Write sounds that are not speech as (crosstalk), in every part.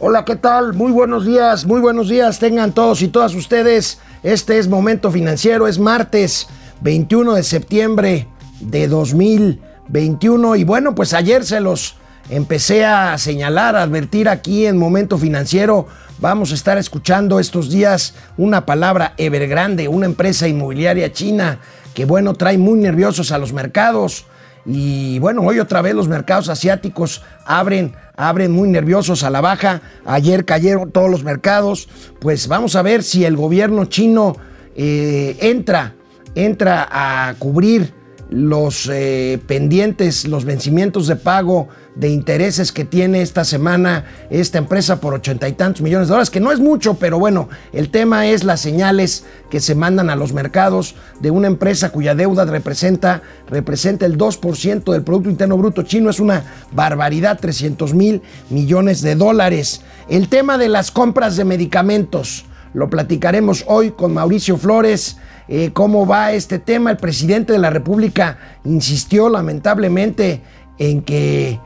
Hola, ¿qué tal? Muy buenos días, muy buenos días. Tengan todos y todas ustedes. Este es Momento Financiero, es martes 21 de septiembre de 2021. Y bueno, pues ayer se los empecé a señalar, a advertir aquí en Momento Financiero. Vamos a estar escuchando estos días una palabra Evergrande, una empresa inmobiliaria china que bueno, trae muy nerviosos a los mercados. Y bueno, hoy otra vez los mercados asiáticos abren, abren muy nerviosos a la baja. Ayer cayeron todos los mercados. Pues vamos a ver si el gobierno chino eh, entra, entra a cubrir los eh, pendientes, los vencimientos de pago de intereses que tiene esta semana esta empresa por ochenta y tantos millones de dólares, que no es mucho, pero bueno, el tema es las señales que se mandan a los mercados de una empresa cuya deuda representa, representa el 2% del Producto Interno Bruto chino, es una barbaridad, 300 mil millones de dólares. El tema de las compras de medicamentos, lo platicaremos hoy con Mauricio Flores. Eh, cómo va este tema. El presidente de la República insistió lamentablemente en que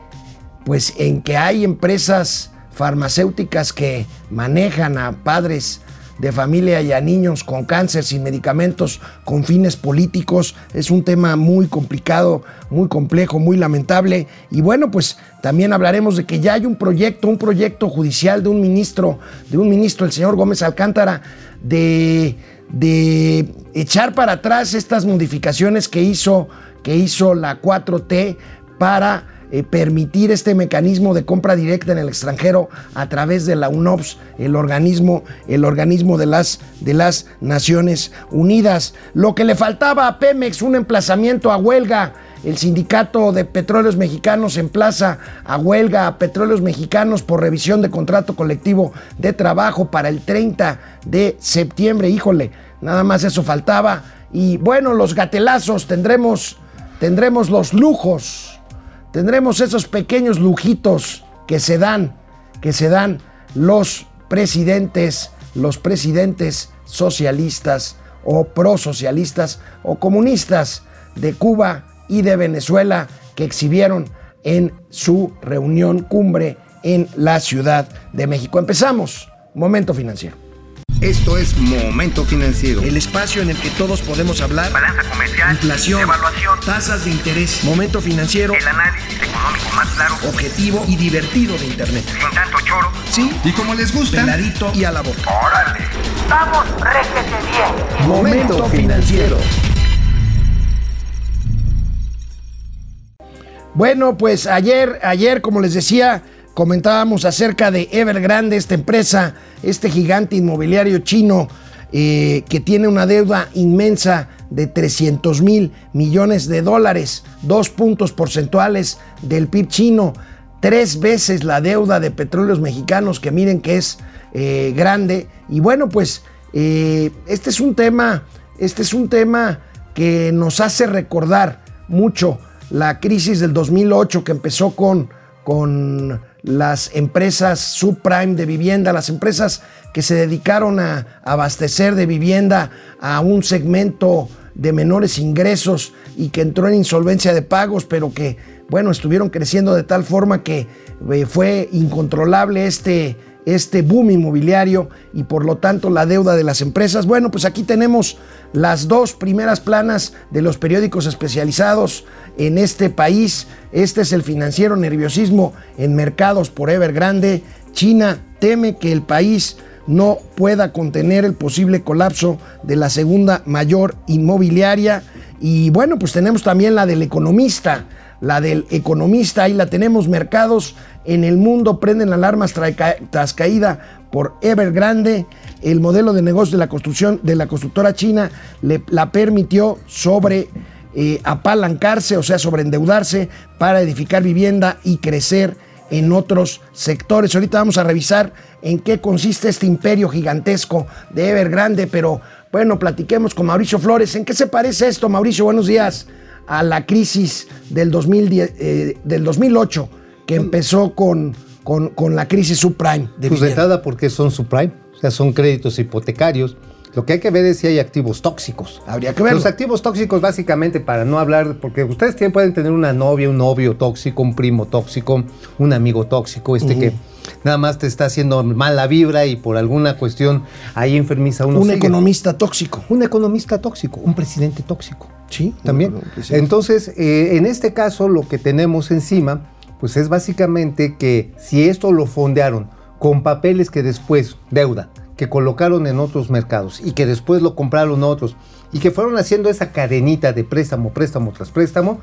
pues en que hay empresas farmacéuticas que manejan a padres de familia y a niños con cáncer sin medicamentos con fines políticos. Es un tema muy complicado, muy complejo, muy lamentable. Y bueno, pues también hablaremos de que ya hay un proyecto, un proyecto judicial de un ministro, de un ministro, el señor Gómez Alcántara, de, de echar para atrás estas modificaciones que hizo, que hizo la 4T para eh, permitir este mecanismo de compra directa en el extranjero a través de la UNOPS, el organismo, el organismo de, las, de las Naciones Unidas. Lo que le faltaba a Pemex, un emplazamiento a huelga. El sindicato de petróleos mexicanos emplaza a huelga a petróleos mexicanos por revisión de contrato colectivo de trabajo para el 30 de septiembre. Híjole, nada más eso faltaba. Y bueno, los gatelazos tendremos, tendremos los lujos tendremos esos pequeños lujitos que se dan, que se dan los presidentes, los presidentes socialistas o prosocialistas o comunistas de Cuba y de Venezuela que exhibieron en su reunión cumbre en la Ciudad de México. Empezamos, momento financiero. Esto es Momento Financiero. El espacio en el que todos podemos hablar. Balanza comercial. Inflación. Evaluación. Tasas de interés. Momento Financiero. El análisis económico más claro. Objetivo y divertido de Internet. Sin tanto choro. Sí. Y como les gusta. Peladito y a la boca. Órale. Vamos, réjete bien. Momento Financiero. Bueno, pues ayer, ayer, como les decía, comentábamos acerca de Evergrande, esta empresa, este gigante inmobiliario chino eh, que tiene una deuda inmensa de 300 mil millones de dólares, dos puntos porcentuales del PIB chino, tres veces la deuda de petróleos mexicanos, que miren que es eh, grande. Y bueno, pues eh, este es un tema, este es un tema que nos hace recordar mucho la crisis del 2008 que empezó con, con las empresas subprime de vivienda, las empresas que se dedicaron a abastecer de vivienda a un segmento de menores ingresos y que entró en insolvencia de pagos, pero que, bueno, estuvieron creciendo de tal forma que eh, fue incontrolable este, este boom inmobiliario y por lo tanto la deuda de las empresas. Bueno, pues aquí tenemos las dos primeras planas de los periódicos especializados en este país. Este es el financiero nerviosismo en mercados por Evergrande. China teme que el país no pueda contener el posible colapso de la segunda mayor inmobiliaria. Y bueno, pues tenemos también la del economista la del economista, ahí la tenemos, mercados en el mundo prenden alarmas tras caída por Evergrande, el modelo de negocio de la construcción de la constructora china le, la permitió sobre eh, apalancarse, o sea, sobreendeudarse para edificar vivienda y crecer en otros sectores. Ahorita vamos a revisar en qué consiste este imperio gigantesco de Evergrande, pero bueno, platiquemos con Mauricio Flores. ¿En qué se parece esto, Mauricio? Buenos días a la crisis del, 2010, eh, del 2008, que empezó con, con, la crisis subprime. De pues entrada, porque son subprime? O sea, son créditos hipotecarios. Lo que hay que ver es si hay activos tóxicos. Habría que ver. Los activos tóxicos, básicamente, para no hablar, porque ustedes pueden tener una novia, un novio tóxico, un primo tóxico, un amigo tóxico, este que nada más te está haciendo mala vibra y por alguna cuestión ahí enfermiza uno. Un sigue. economista tóxico. Un economista tóxico, un presidente tóxico. Sí, También. no, no, pues. Entonces, eh, en este caso, lo que tenemos encima, pues es básicamente que si esto lo fondearon con papeles que después, deuda, que colocaron en otros mercados y que después lo compraron otros y que fueron haciendo esa cadenita de préstamo, préstamo tras préstamo,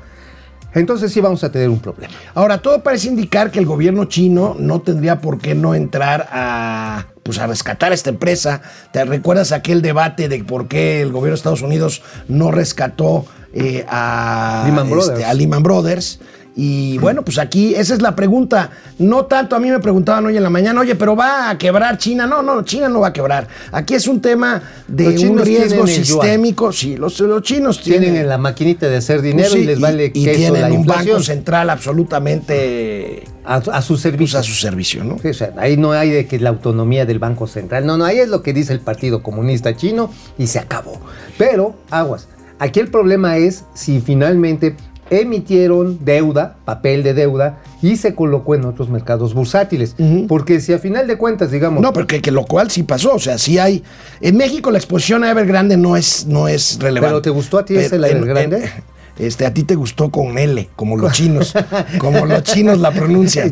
entonces sí vamos a tener un problema. Ahora, todo parece indicar que el gobierno chino no tendría por qué no entrar a, pues, a rescatar a esta empresa. ¿Te recuerdas aquel debate de por qué el gobierno de Estados Unidos no rescató eh, a, Lehman Brothers. a Lehman Brothers? Y bueno, pues aquí esa es la pregunta. No tanto a mí me preguntaban hoy en la mañana, oye, pero va a quebrar China. No, no, China no va a quebrar. Aquí es un tema de un riesgo tienen sistémico. Sí, los, los chinos Tienen tienen, en la maquinita de hacer dinero Pues sí, y les vale y, y queso tienen la un banco central absolutamente a, a su pues, servicio. a su servicio, ¿no? Sí, o sea, ahí no hay de que la autonomía del Banco Central. No, no, ahí es lo que dice el Partido Comunista Chino y se acabó. Pero, aguas. Aquí el problema es si finalmente emitieron deuda, papel de deuda, y se colocó en otros mercados bursátiles. Porque si a final de cuentas, digamos, No, pero que, lo cual sí pasó. O sea, sí hay. En México la exposición a Evergrande no es, no es relevante. ¿Pero te gustó a ti ese, la Evergrande? en- este, a ti te gustó con L, como los (laughs) chinos. como los chinos la pronuncian.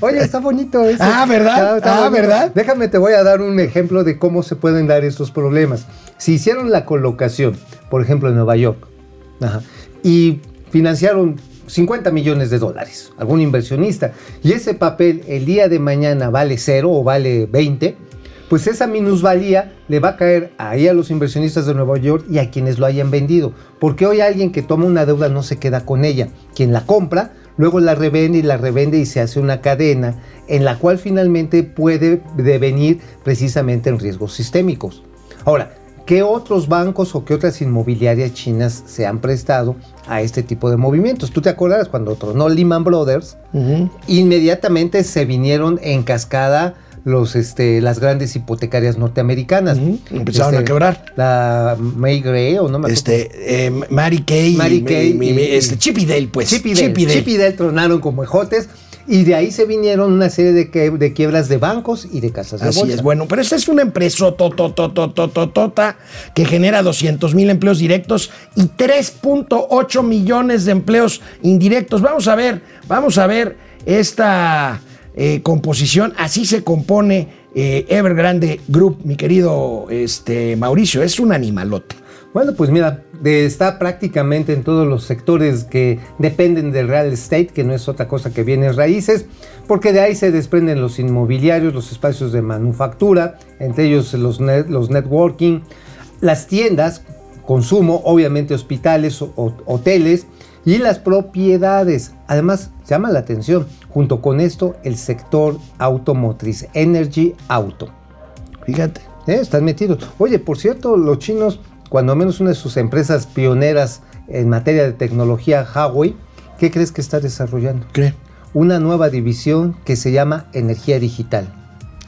Oye, está bonito eso. Ah, ¿verdad? Ah, ¿verdad? Déjame, te voy a dar un ejemplo de cómo se pueden dar estos problemas. Si hicieron la colocación, por ejemplo, en Nueva York, ajá, y financiaron 50 millones de dólares, algún inversionista, y ese papel el día de mañana vale cero o vale 20, pues esa minusvalía le va a caer ahí a los inversionistas de Nueva York y a quienes lo hayan vendido. Porque hoy alguien que toma una deuda no se queda con ella. Quien la compra, luego la revende y la revende y se hace una cadena en la cual finalmente puede devenir precisamente en riesgos sistémicos. Ahora, ¿qué otros bancos o qué otras inmobiliarias chinas se han prestado a este tipo de movimientos? Tú te acordarás cuando tronó Lehman Brothers, inmediatamente se vinieron en cascada los, este, las grandes hipotecarias norteamericanas. Empezaron a quebrar. La May Gray, o no me acuerdo. Este, eh, Mary Kay. Mary Kay y- este, Chip y Dale, pues. Chip y Dale. Chip y Dale. Chip y Dale tronaron como ejotes y de ahí se vinieron una serie de, que- de quiebras de bancos y de casas de Así bolsa. es, bueno, pero esta es una empresa totototototota que genera 200 mil empleos directos y 3.8 millones de empleos indirectos. Vamos a ver, vamos a ver esta eh, composición. Así se compone eh, Evergrande Group, mi querido este, Mauricio. Es un animalote. Bueno, pues mira, está prácticamente en todos los sectores que dependen del real estate, que no es otra cosa que bienes raíces, porque de ahí se desprenden los inmobiliarios, los espacios de manufactura, entre ellos los, net- los networking, las tiendas, consumo, obviamente hospitales, o- hoteles y las propiedades. Además, llama la atención, junto con esto, el sector automotriz, Energy Auto. Fíjate. ¿Eh? Están metidos. Oye, por cierto, los chinos, cuando menos una de sus empresas pioneras en materia de tecnología, Huawei, ¿qué crees que está desarrollando? ¿Qué? Una nueva división que se llama Energía Digital.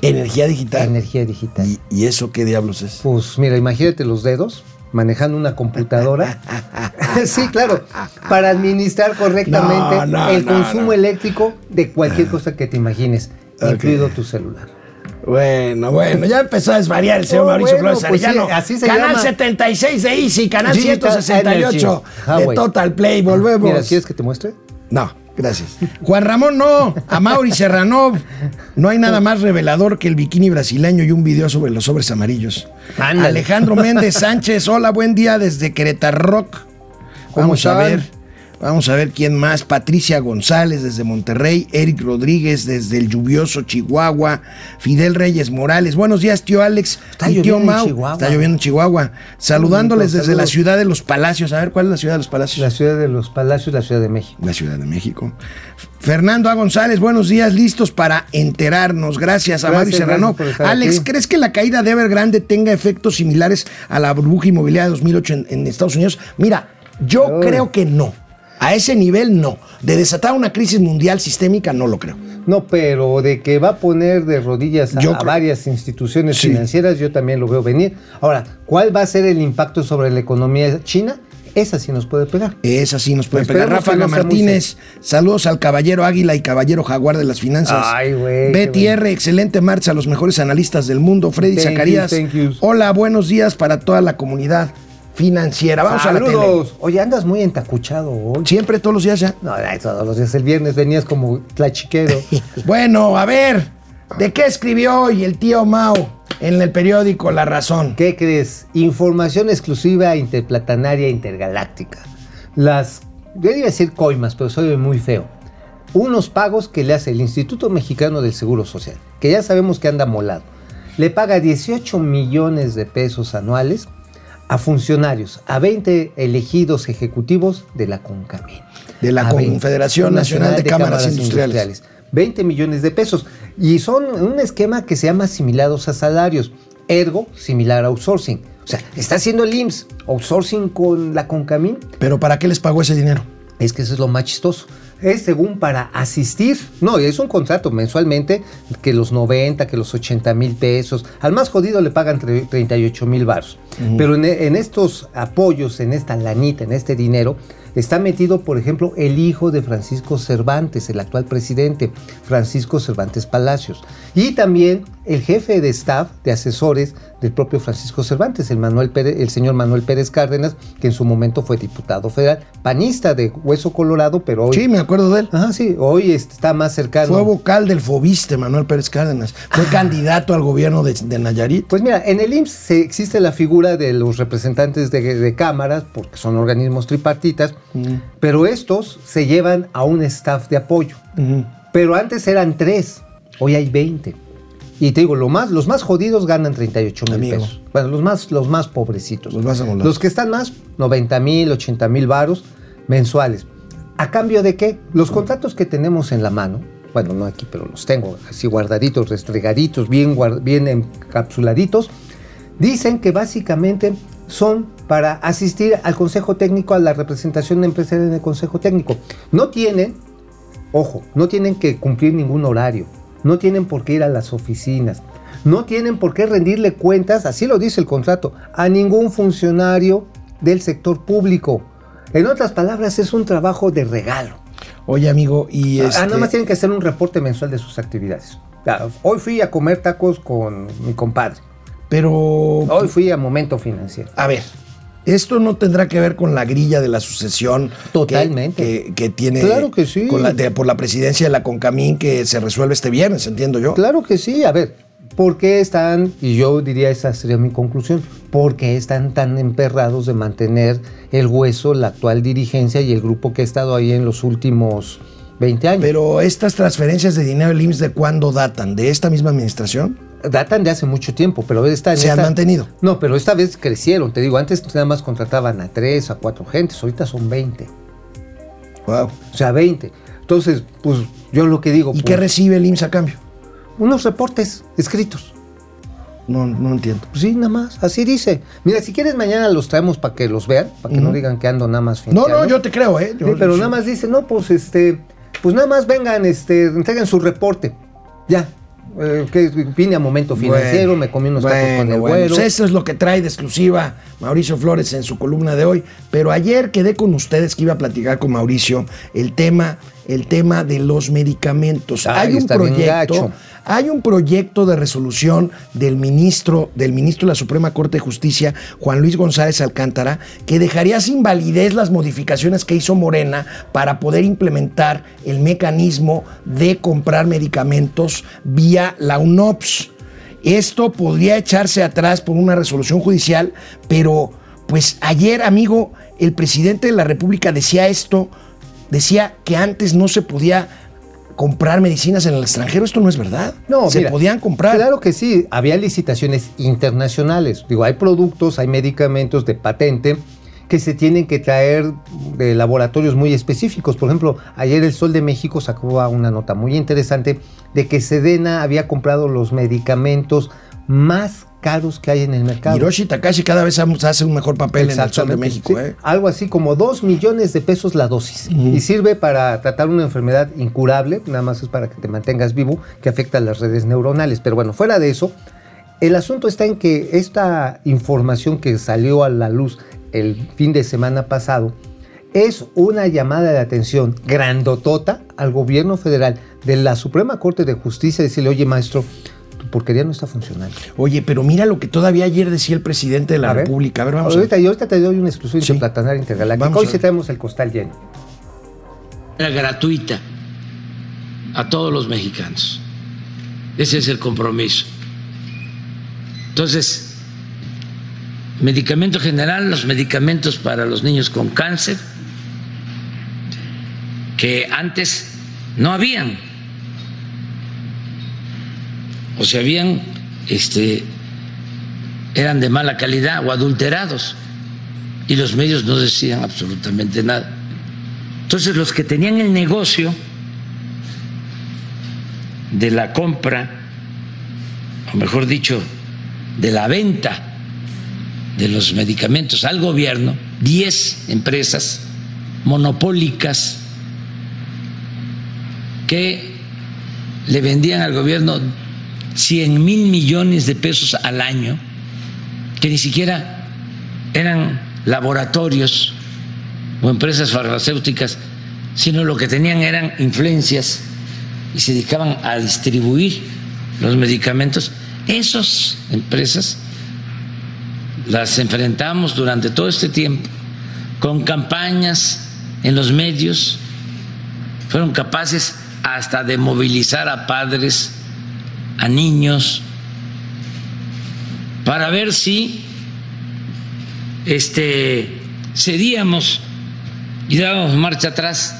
Energía digital. Energía Digital. ¿Y, y eso qué diablos es? Pues mira, imagínate los dedos manejando una computadora. (laughs) sí, claro, para administrar correctamente No, no, el no, consumo eléctrico de cualquier cosa que te imagines, incluido tu celular. Bueno, bueno, ya empezó a desvariar el señor Oh, Mauricio bueno, Flores pues sí, así se canal llama. 76 de Easy, canal Digital 168 Energy. Ah, de. Total Play. Volvemos. Mira, ¿quieres que te muestre? No, gracias. Juan Ramón, no. A Mauri (laughs) Serranov. No hay nada más revelador que el bikini brasileño y un video sobre los sobres amarillos. Ándale. Alejandro Méndez Sánchez, hola, buen día desde Querétaro Rock. ¿Cómo Vamos a ver. Vamos a ver quién más. Patricia González desde Monterrey. Eric Rodríguez desde el lluvioso Chihuahua. Fidel Reyes Morales. Buenos días, tío Alex. Está y tío en Mau. Chihuahua. Está lloviendo en Chihuahua. Saludándoles desde la ciudad de los Palacios. A ver, ¿cuál es la ciudad de los Palacios? La ciudad de los palacios, la ciudad de México. La Ciudad de México. Fernando A. González, buenos días, listos para enterarnos. Gracias a Gracias, Mario Serrano. Alex, aquí. ¿crees que la caída de Evergrande tenga efectos similares a la burbuja inmobiliaria de 2008 en, en Estados Unidos? Mira, yo creo que no. A ese nivel no. De desatar una crisis mundial sistémica no lo creo. No, pero de que va a poner de rodillas a, Yo a creo- varias instituciones Sí. financieras, yo también lo veo venir. Ahora, ¿cuál va a ser el impacto sobre la economía china? esa sí nos puede pegar. Esa sí nos puede pegar. Ráfaga Martínez, saludos al caballero Águila y caballero Jaguar de las finanzas. Ay, güey, qué Betty R, excelente marcha a los mejores analistas del mundo. Freddy Thank Zacarías, you. hola, buenos días para toda la comunidad financiera. Vamos a la tele. Saludos. Oye, andas muy entacuchado hoy. Siempre, todos los días ya. No, todos los días. El viernes venías como tlachiquero. (laughs) Bueno, a ver, ¿de qué escribió hoy el tío Mao en el periódico La Razón? ¿Qué crees? Información exclusiva interplatanaria intergaláctica. Las, yo iba a decir coimas, pero soy muy feo. Unos pagos que le hace el Instituto Mexicano del Seguro Social, que ya sabemos que anda molado. Le paga 18 millones de pesos anuales a funcionarios, a 20 elegidos ejecutivos de la CONCAMIN. De la A 20, Confederación Nacional de Cámaras Industriales. 20 millones de pesos. Y son un esquema que se llama asimilados a salarios. Ergo, similar a outsourcing. O sea, está haciendo el IMSS outsourcing con la Concamín. ¿Pero para qué les pagó ese dinero? Es que eso es lo más chistoso. Es según para asistir. No, es un contrato mensualmente que los 90, que los 80 mil pesos. Al más jodido le pagan tre- 38 mil baros. Pero en, en estos apoyos, en esta lanita, en este dinero, está metido, por ejemplo, el hijo de Francisco Cervantes, el actual presidente, Francisco Cervantes Palacios. Y también el jefe de staff, de asesores del propio Francisco Cervantes, el, Manuel Pérez- el señor Manuel Pérez Cárdenas, que en su momento fue diputado federal, panista de Hueso Colorado, pero hoy... Sí, me acuerdo de él. Ajá, sí, hoy está más cercano. Fue vocal del Fobiste, Manuel Pérez Cárdenas. Fue candidato al gobierno de, de Nayarit. Pues mira, en el IMSS existe la figura de los representantes de, de cámaras, porque son organismos tripartitas, pero estos se llevan a un staff de apoyo. Ujú. Pero antes eran tres, hoy hay 20. Y te digo, lo más, los más jodidos ganan 38 mil pesos. Bueno, los más, los más pobrecitos. Los más. Los que están más, 90 mil, 80 mil varos mensuales. ¿A cambio de qué? Los contratos que tenemos en la mano, bueno, no aquí, pero los tengo así guardaditos, restregaditos, bien, bien encapsuladitos, dicen que básicamente son para asistir al Consejo Técnico, a la representación empresarial en el Consejo Técnico. No tienen, ojo, no tienen que cumplir ningún horario, no tienen por qué ir a las oficinas, no tienen por qué rendirle cuentas, así lo dice el contrato, a ningún funcionario del sector público. En otras palabras, es un trabajo de regalo. Oye, amigo, y Ah, este... nada más tienen que hacer un reporte mensual de sus actividades. Hoy fui a comer tacos con mi compadre. Pero, Hoy fui a Momento Financiero. a ver, esto no tendrá que ver con la grilla de la sucesión. que- Totalmente. Que, que tiene... Claro que sí. con la- de- por la presidencia de la Concamín que se resuelve este viernes, entiendo yo. Claro que sí. A ver, ¿por qué están, y yo diría esa sería mi conclusión, por qué están tan emperrados de mantener el hueso, la actual dirigencia y el grupo que ha estado ahí en los últimos 20 años? Pero estas transferencias de dinero del IMSS, ¿de cuándo datan? ¿De esta misma administración? Datan de hace mucho tiempo, pero esta, Se han mantenido. No, pero esta vez crecieron. Te digo, antes nada más contrataban a tres, a cuatro gentes, ahorita son 20. Wow. O sea, 20. Entonces, pues yo lo que digo, ¿Y pues, qué recibe el IMSS a cambio? unos reportes escritos. No, no entiendo. Pues sí, nada más, así dice. Mira, si quieres mañana los traemos para que los vean, para que no digan que ando nada más No, no, yo te creo, ¿eh? Yo- Sí, pero nada más dice, no, pues este, pues nada más vengan, este, entreguen su reporte. Ya. Eh, que vine a momento financiero, Bueno, me comí unos tacos con el bueno, güero. pues eso es lo que trae de exclusiva Mauricio Flores en su columna de hoy. Pero ayer quedé con ustedes que iba a platicar con Mauricio el tema, el tema de los medicamentos. Ay, hay un proyecto. Hay un proyecto de resolución del ministro, del ministro de la Suprema Corte de Justicia, Juan Luis González Alcántara, que dejaría sin validez las modificaciones que hizo Morena para poder implementar el mecanismo de comprar medicamentos vía la UNOPS. Esto podría echarse atrás por una resolución judicial, pero pues ayer, amigo, el presidente de la República decía esto, decía que antes no se podía comprar medicinas en el extranjero. Esto no es verdad. No, se mira, podían comprar. Claro que sí, había licitaciones internacionales. Digo, hay productos, hay medicamentos de patente que se tienen que traer de laboratorios muy específicos. Por ejemplo, ayer el Sol de México sacó una nota muy interesante de que Sedena había comprado los medicamentos más caros que hay en el mercado. Hiroshi Takashi cada vez hace un mejor papel en el Sol de México. sí. ¿eh? Algo así como 2 millones de pesos la dosis. Y sirve para tratar una enfermedad incurable, nada más es para que te mantengas vivo, que afecta a las redes neuronales. Pero bueno, fuera de eso, el asunto está en que esta información que salió a la luz el fin de semana pasado, es una llamada de atención grandotota al gobierno federal de la Suprema Corte de Justicia, decirle, oye maestro, porquería no está funcionando. Oye, pero mira lo que todavía ayer decía el presidente de la A ver. República. A ver, vamos ahorita, a y ahorita te doy una exclusiva Sí. Vamos a Hoy ver. sí tenemos el costal lleno. era gratuita a todos los mexicanos. Ese es el compromiso. Entonces, medicamento general, los medicamentos para los niños con cáncer, que antes no habían. O si habían, este, eran de mala calidad o adulterados. Y los medios no decían absolutamente nada. Entonces los que tenían el negocio de la compra, o mejor dicho, de la venta de los medicamentos al gobierno, 10 empresas monopólicas que le vendían al gobierno 100 mil millones de pesos al año, que ni siquiera eran laboratorios o empresas farmacéuticas, sino lo que tenían eran influencias y se dedicaban a distribuir los medicamentos. Esas empresas las enfrentamos durante todo este tiempo con campañas en los medios, fueron capaces hasta de movilizar a padres, a niños, para ver si este, cedíamos y dábamos marcha atrás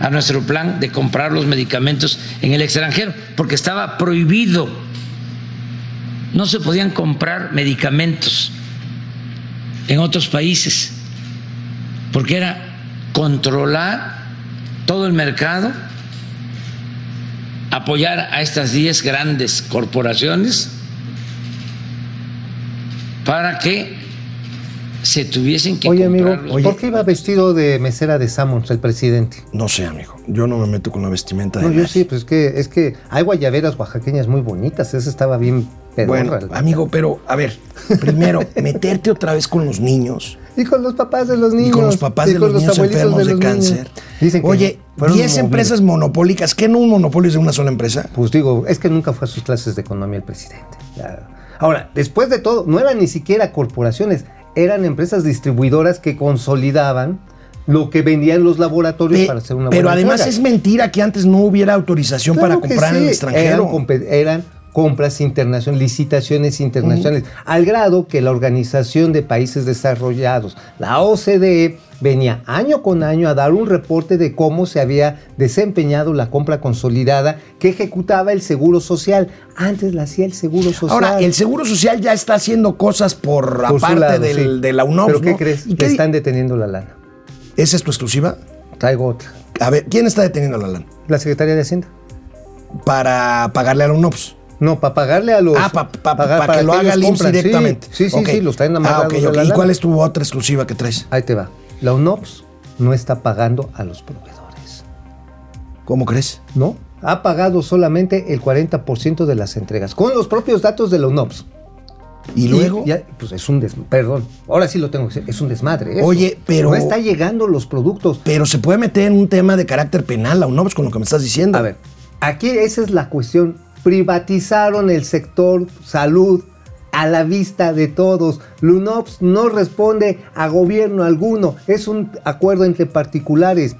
a nuestro plan de comprar los medicamentos en el extranjero, porque estaba prohibido. No se podían comprar medicamentos en otros países, porque era controlar todo el mercado, apoyar a estas 10 grandes corporaciones para que se tuviesen que Oye, amigo, Oye. ¿por qué iba vestido de mesera de Sammons el presidente? No sé, amigo. Yo no me meto con la vestimenta de No, yo sí, pues es que, es que hay guayaberas oaxaqueñas muy bonitas. Esa estaba bien pedorra. Bueno, amigo, pero a ver, primero, (laughs) meterte otra vez con los niños Y con los papás de los niños. y con los papás y de con los niños enfermos de, los niños. cáncer. Dicen que Oye, fueron 10 movidos. empresas monopólicas. ¿Qué no un monopolio es de una sola empresa? Pues digo, es que nunca fue a sus clases de economía el presidente. Ya. Ahora, después de todo, no eran ni siquiera corporaciones, eran empresas distribuidoras que consolidaban lo que vendían los laboratorios Pe- para hacer una pero buena además entrega. es mentira que antes no hubiera autorización Claro para comprar en el extranjero. Eran compras internacionales, licitaciones internacionales, al grado que la Organización de Países Desarrollados, la OCDE, venía año con año a dar un reporte de cómo se había desempeñado la compra consolidada que ejecutaba el Seguro Social. Antes la hacía el Seguro Social. Ahora, el Seguro Social ya está haciendo cosas por, Por aparte lado, del- sí. de la UNOPS. ¿Pero qué ¿no? crees? ¿Y Le qué di- están deteniendo la lana. ¿Esa es tu exclusiva? Traigo otra. A ver, ¿quién está deteniendo la lana? La Secretaría de Hacienda. Para pagarle a la UNOPS. No, para pagarle a los. Ah, para que lo haga el IMSS directamente. Sí, sí, Ok. sí, los traen Ah, amarrados ok, de ok. la ¿Y cuál es tu otra exclusiva que traes? Ahí te va. La UNOPS no está pagando a los proveedores. ¿Cómo crees? ¿No? Ha pagado solamente el 40% de las entregas, con los propios datos de la UNOPS. Y luego. ya, pues es un desmadre. Perdón, ahora sí lo tengo que decir. Es un desmadre. eso. Oye, pero- No está llegando los productos. Pero se puede meter en un tema de carácter penal, la UNOPS, con lo que me estás diciendo. A ver, aquí esa es la cuestión. Privatizaron el sector salud a la vista de todos. LUNOPS no responde a gobierno alguno. Es un acuerdo entre particulares.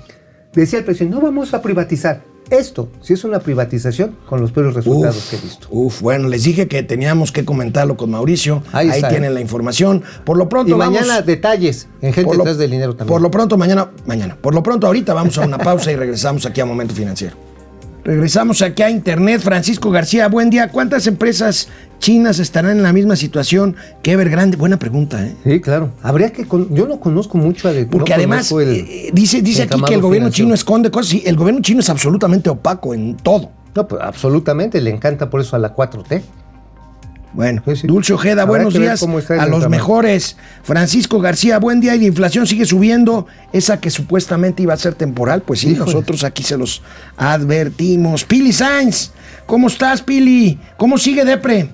Decía el presidente, no vamos a privatizar. Esto, si es una privatización, con los peores resultados Uf, que he visto. Uf, bueno, les dije que teníamos que comentarlo con Mauricio. Ahí Ahí, tienen ¿eh? la información. Por lo pronto Y vamos. mañana detalles en gente lo- detrás del dinero también. Por lo pronto, mañana, mañana. Por lo pronto, ahorita vamos a una pausa y regresamos aquí a Momento Financiero. Regresamos aquí a Internet. Francisco García, buen día. ¿Cuántas empresas chinas estarán en la misma situación que Evergrande? Buena pregunta, ¿eh? Sí, claro. Habría que. con- Yo no conozco mucho a de- Porque no además el eh, dice, dice aquí que el gobierno chino esconde cosas. Sí, el gobierno chino es absolutamente opaco en todo. No, pues absolutamente. Le encanta por eso a la 4T. Bueno, Sí, sí. Dulce Ojeda, Habrá buenos días a los mejores. Francisco García, buen día y la inflación sigue subiendo. Esa que supuestamente iba a ser temporal, pues sí, Híjole. nosotros aquí se los advertimos. Pili Sainz, ¿cómo estás, Pili? ¿Cómo sigue Depre?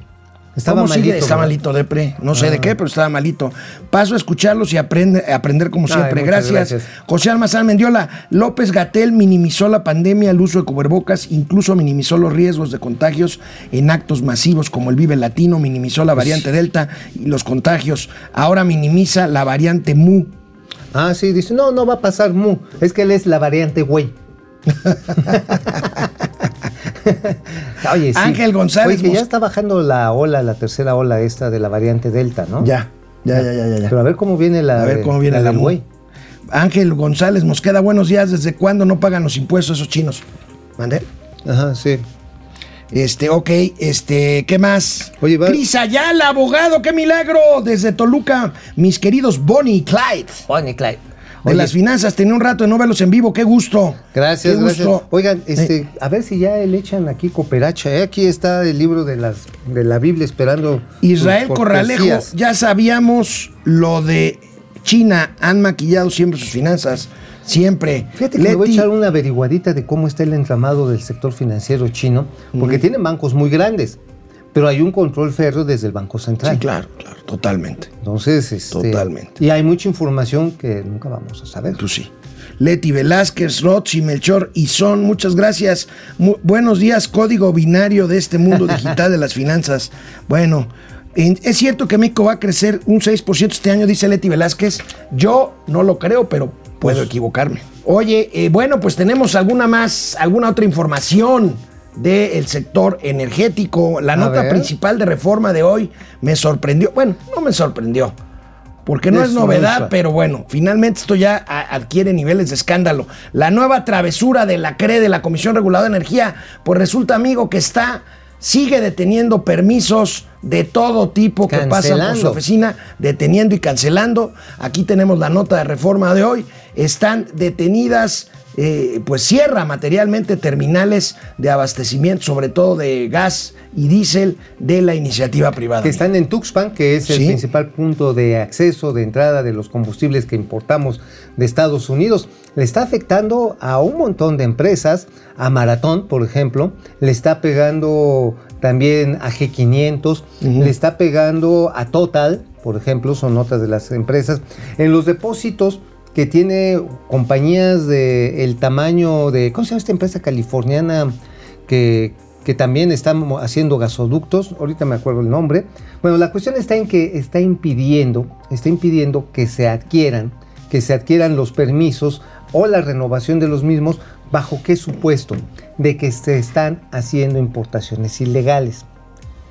Estaba ¿Cómo sigue? malito, Está ¿verdad? malito, Depre. No sé de Ah. qué, pero estaba malito. Paso a escucharlos y aprende, aprender como siempre. gracias. gracias. José Almazán Mendiola. López Gatel minimizó la pandemia, el uso de cubrebocas, incluso minimizó los riesgos de contagios en actos masivos como el Vive Latino, minimizó la variante Delta y los contagios. Ahora minimiza la variante Mu. Ah, sí, dice, no, no va a pasar mu. Es que él es la variante güey. (laughs) (laughs) Oye, sí. Ángel González Oye, que ya está bajando la ola, la tercera ola esta de la variante Delta, ¿no? Ya, ya, ya, ya, ya. ya. Pero a ver cómo viene la A ver cómo viene la del güey. Ángel González Mosqueda, buenos días. ¿Desde cuándo no pagan los impuestos esos chinos? ¿Mandé? Ajá, sí. Este, ok, este, ¿qué más? Oye, va- Cris Ayala, abogado, qué milagro. Desde Toluca, mis queridos Bonnie y Clyde. Bonnie Clyde. De Oye, las finanzas, tenía un rato de no verlos en vivo, qué gusto. Gracias, Qué gracias. gusto. Oigan, este, a ver si ya le echan aquí cooperacha. ¿eh? Aquí está el libro de las de la Biblia esperando. Israel Corralejo, ya sabíamos lo de China, han maquillado siempre sus finanzas, siempre. Fíjate que le voy a echar una averiguadita de cómo está el entramado del sector financiero chino, porque tienen bancos muy grandes, pero hay un control férreo desde el Banco Central. Sí, claro, claro, totalmente. Entonces, este, Totalmente. Y hay mucha información que nunca vamos a saber. Tú sí. Leti Velázquez, Rochi, Melchor y Son, muchas gracias. Mu- buenos días, código binario de este mundo digital de las finanzas. Bueno, en- es cierto que México va a crecer un 6% este año, dice Leti Velázquez. Yo no lo creo, pero puedo Pues equivocarme. Oye, eh, bueno, pues tenemos alguna más, alguna otra información del sector energético. La A nota ver. principal de reforma de hoy me sorprendió. Bueno, no me sorprendió. Porque no Es novedad, pero bueno, finalmente esto ya adquiere niveles de escándalo. La nueva travesura de la CRE, de la Comisión Reguladora de Energía, pues resulta, amigo, que está, sigue deteniendo permisos de todo tipo que pasan por su oficina, deteniendo y cancelando. Aquí tenemos la nota de reforma de hoy. Están detenidas, eh, pues cierra materialmente terminales de abastecimiento, sobre todo de gas y diésel de la iniciativa privada. Que están en Tuxpan, que es el Sí. principal punto de acceso, de entrada de los combustibles que importamos de Estados Unidos. Le está afectando a un montón de empresas, a Maratón, por ejemplo, le está pegando también a G500, le está pegando a Total, por ejemplo, son otras de las empresas. En los depósitos que tiene compañías de tamaño de, ¿cómo se llama esta empresa californiana que, que también está haciendo gasoductos? Ahorita me acuerdo el nombre. Bueno, la cuestión está en que está impidiendo, está impidiendo que se adquieran, que se adquieran los permisos o la renovación de los mismos, ¿bajo qué supuesto? De que se están haciendo importaciones ilegales.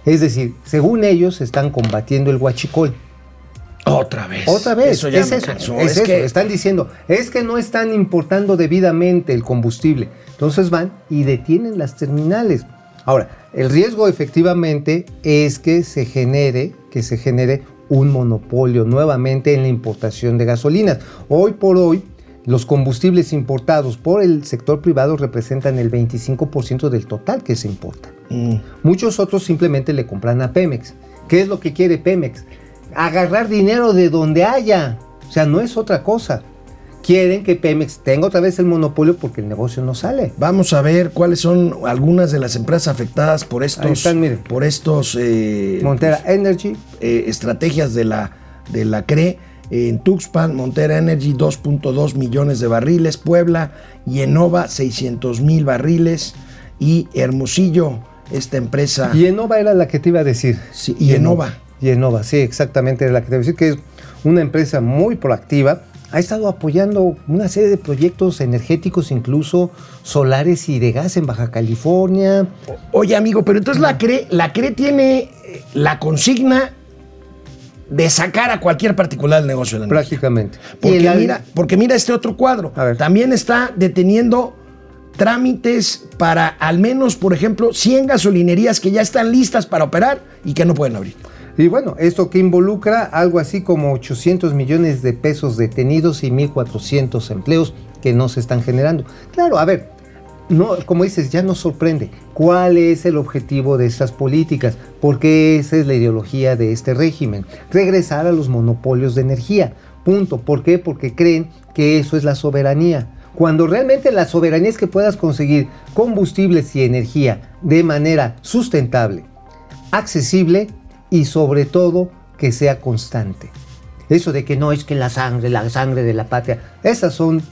Es decir, según ellos están combatiendo el huachicol. Otra vez. Otra vez, Eso ya es me eso, cansó. es Es eso. Están diciendo, es que no están importando debidamente el combustible. Entonces van y detienen las terminales. Ahora, el riesgo efectivamente es que se genere, que se genere un monopolio nuevamente en la importación de gasolinas. Hoy por hoy, los combustibles importados por el sector privado representan el 25% del total que se importa. Mm. Muchos otros simplemente le compran a Pemex. ¿Qué es lo que quiere Pemex? Agarrar dinero de donde haya. O sea, no es otra cosa. Quieren que Pemex tenga otra vez el monopolio porque el negocio no sale. Vamos a ver cuáles son algunas de las empresas afectadas por estos, están, por estos eh, Montera Energy, eh, estrategias de la, de la CRE. En Tuxpan, Montera Energy 2.2 millones de barriles, Puebla y Enova 600 mil barriles y Hermosillo, esta empresa. Y Enova era la que te iba a decir. Sí, y Enova. Y Enova, sí, exactamente era la que te iba a decir, que es una empresa muy proactiva. Ha estado apoyando una serie de proyectos energéticos, incluso solares y de gas en Baja California. Oye, amigo, pero entonces la CRE, la CRE tiene eh, la consigna de sacar a cualquier particular del negocio de la. Prácticamente. Porque mira, porque mira este otro cuadro. A ver. También está deteniendo trámites para al menos, por ejemplo, 100 gasolinerías que ya están listas para operar y que no pueden abrir. Y bueno, esto que involucra algo así como 800 millones de pesos detenidos y 1.400 empleos que no se están generando. Claro, a ver, no, como dices, ya nos sorprende. ¿Cuál es el objetivo de estas políticas? Porque esa es la ideología de este régimen. Regresar a los monopolios de energía. Punto. ¿Por qué? Porque creen que eso es la soberanía. Cuando realmente la soberanía es que puedas conseguir combustibles y energía de manera sustentable, accesible y sobre todo que sea constante. Eso de que no es que la sangre, la sangre de la patria, esas son,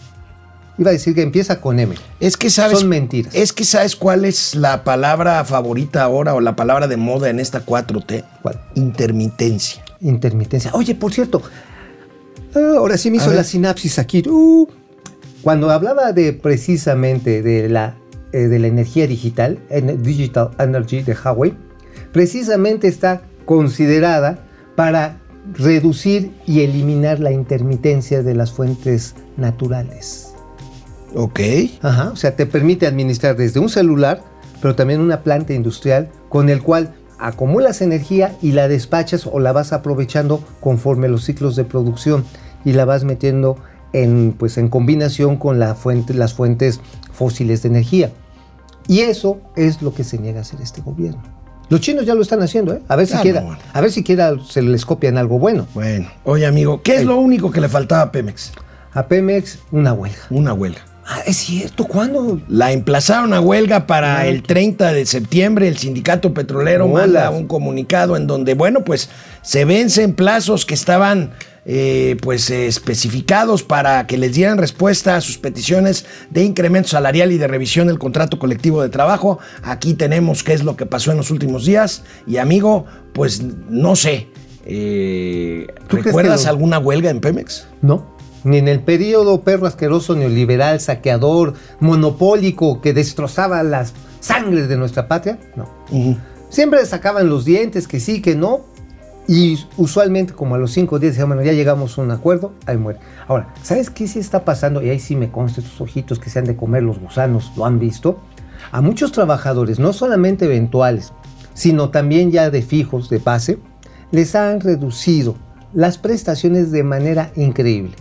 iba a decir que empieza con M. Es que sabes. Son mentiras. Es que sabes cuál es la palabra favorita ahora o la palabra de moda en esta 4T. ¿Cuál? Intermitencia. Intermitencia. Oye, por cierto, ah, ahora sí me hizo la sinapsis aquí. Uh, cuando hablaba de precisamente de la, eh, de la energía digital, en Digital Energy de Huawei, precisamente está considerada para reducir y eliminar la intermitencia de las fuentes naturales. Ok. Ajá, o sea, te permite administrar desde un celular, pero también una planta industrial con el cual acumulas energía y la despachas o la vas aprovechando conforme los ciclos de producción y la vas metiendo en, pues, en combinación con la fuente, las fuentes fósiles de energía. Y eso es lo que se niega a hacer este gobierno. Los chinos ya lo están haciendo, ¿eh? A ver Ah, no, bueno. a ver siquiera se les copian algo bueno. Bueno, oye amigo, ¿qué es lo único que le faltaba a Pemex? A Pemex, una huelga. Una huelga. Ah, es cierto, ¿cuándo? La emplazaron a huelga para Ay, el 30 de septiembre. El sindicato petrolero manda un comunicado en donde, bueno, pues se vencen plazos que estaban eh, pues eh, especificados para que les dieran respuesta a sus peticiones de incremento salarial y de revisión del contrato colectivo de trabajo. Aquí tenemos qué es lo que pasó en los últimos días. Y amigo, pues no sé. eh, ¿Tú crees que ¿Recuerdas alguna huelga en Pemex? No. Ni en el periodo perro asqueroso neoliberal, saqueador, monopólico que destrozaba las sangres de nuestra patria. No. Siempre sacaban los dientes, que sí, que no. Y usualmente, como a los cinco días, decían, bueno, ya llegamos a un acuerdo, ahí muere. Ahora, ¿sabes qué sí está pasando? Y ahí sí me consta estos ojitos que se han de comer los gusanos, lo han visto. A muchos trabajadores, no solamente eventuales, sino también ya de fijos, de base, les han reducido las prestaciones de manera increíble.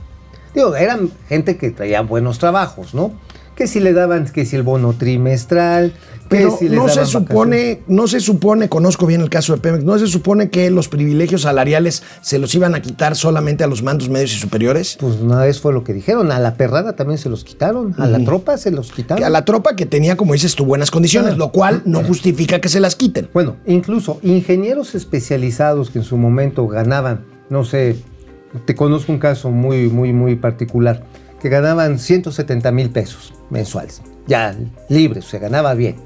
Digo, eran gente que traía buenos trabajos, ¿no? Que si le daban, que si el bono trimestral, Pero si no se supone, no se supone, conozco bien el caso de Pemex, no se supone que los privilegios salariales se los iban a quitar solamente a los mandos medios y superiores. Pues una vez fue lo que dijeron. A la perrada también se los quitaron. A la tropa se los quitaron. A la tropa que tenía, como dices tú, buenas condiciones, Ah. lo cual no justifica que se las quiten. Bueno, incluso ingenieros especializados que en su momento ganaban, no sé, te conozco un caso muy, muy, muy particular, que ganaban 170 mil pesos mensuales, ya libres, se ganaba bien.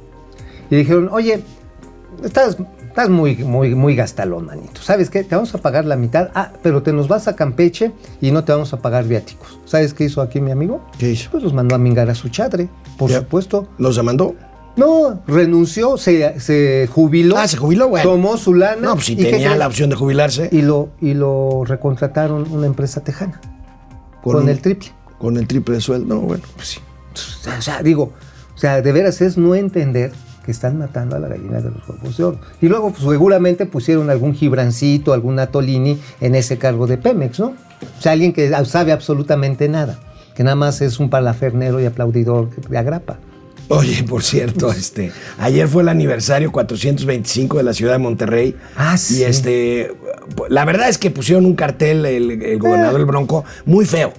Y dijeron, oye, estás, estás muy, muy, muy gastalón, manito. ¿Sabes qué? Te vamos a pagar la mitad, ah, pero te nos vas a Campeche y no te vamos a pagar viáticos. ¿Sabes qué hizo aquí mi amigo? ¿Qué hizo? Pues los mandó a mingar a su chadre, por Ya. supuesto. ¿Los demandó? No, renunció, se, se jubiló. Ah, se jubiló, bueno. Tomó su lana. No, pues si ¿y qué tenía la opción de jubilarse. Y lo, y lo recontrataron una empresa tejana. Con, un- el triple. Con el triple de sueldo. No, bueno. Pues sí. O sea, digo, o sea, de veras es no entender que están matando a la gallina de los huevos de oro. Y luego pues, seguramente pusieron algún gibrancito, algún atolini en ese cargo de Pemex, ¿no? O sea, alguien que sabe absolutamente nada, que nada más es un palafernero y aplaudidor de agrapa. Oye, por cierto, este, ayer fue el aniversario 425 de la ciudad de Monterrey. Ah, sí. Y este, la verdad es que pusieron un cartel el, el gobernador el Bronco muy feo.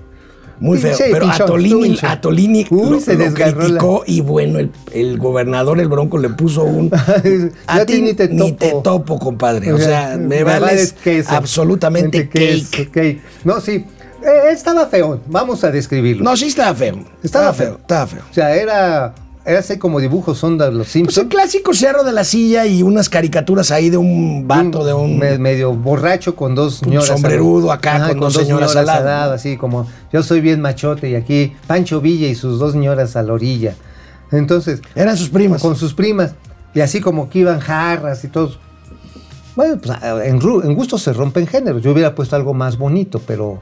Muy feo. Pero pinchón, Atolini. Atolini Uy, lo, se lo la- criticó y bueno, el, el gobernador, el Bronco, le puso un... (laughs) A ti ni te topo. topo, compadre. O sea, me vales queso. absolutamente Mente queso, cake. cake. No, sí. Eh, estaba feo. Vamos a describirlo. No, sí estaba feo. Estaba Estaba feo, feo. estaba feo. O sea, era, así como dibujos son de los Pues Simpsons. el clásico cerro de la silla y unas caricaturas ahí de un vato, de un... me- medio borracho con dos señoras. sombrerudo acá, con dos señoras al lado. así como yo soy bien machote y aquí Pancho Villa y sus dos señoras a la orilla. Entonces, Eran sus primas. con sus primas y así como que iban jarras y todos. Bueno, pues en, en gusto se rompen géneros. Yo hubiera puesto algo más bonito, pero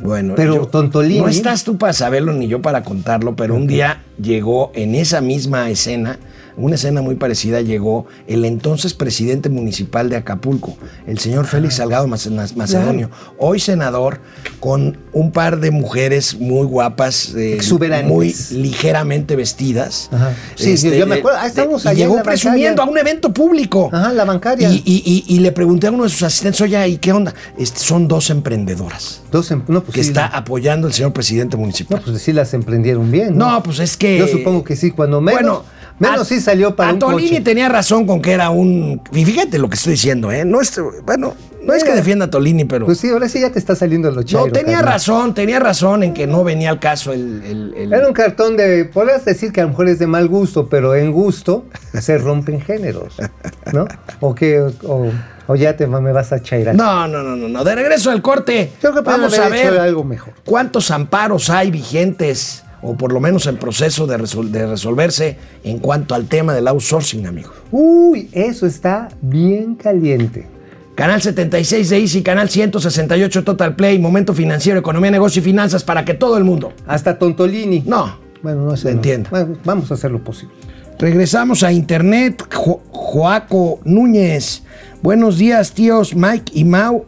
Bueno, Pero Tontolini- No estás tú para saberlo ni yo para contarlo, pero un día llegó en esa misma escena, una escena muy parecida, llegó el entonces presidente municipal de Acapulco, el señor Félix Salgado Mace- Macedonio, hoy senador, con un par de mujeres muy guapas, eh, muy ligeramente vestidas. Ajá. Sí, sí, yo me acuerdo. Ah, en llegó la presumiendo bancaria. a un evento público. Ajá, la bancaria. Y, y- y- y le pregunté a uno de sus asistentes, oye, ¿y qué onda? Este, son dos emprendedoras dos em- no, pues que sí, está apoyando el señor presidente municipal. No, pues sí las emprendieron bien. No, pues es que. Yo supongo que sí, cuando menos. Bueno, Menos sí salió para un Antolini coche. tenía razón con que era un. Y fíjate lo que estoy diciendo, ¿eh? No es, bueno, no es que defienda a Tolini, pero. Pues sí, ahora sí ya te está saliendo lo chairo. no, tenía carnal. razón, tenía razón en que no venía al caso el. el- el- Era un cartón de, podrías decir que a lo mejor es de mal gusto, pero en gusto se rompen géneros, ¿no? O que, o, o ya te me vas a chairar. No, no, no, no, no. De regreso al corte. Creo que vamos a ver algo mejor. cuántos amparos hay vigentes o por lo menos en proceso de, resol- de resolverse en cuanto al tema del outsourcing, amigo. Uy, eso está bien caliente. Canal 76 de Easy, canal 168 Total Play, Momento Financiero, Economía, Negocio y Finanzas para que todo el mundo. Hasta Tontolini. No. Bueno, no sé. no. Entiendo. Bueno, vamos a hacer lo posible. Regresamos a internet. Jo- Joaco Núñez. Buenos días, tíos Mike y Mau.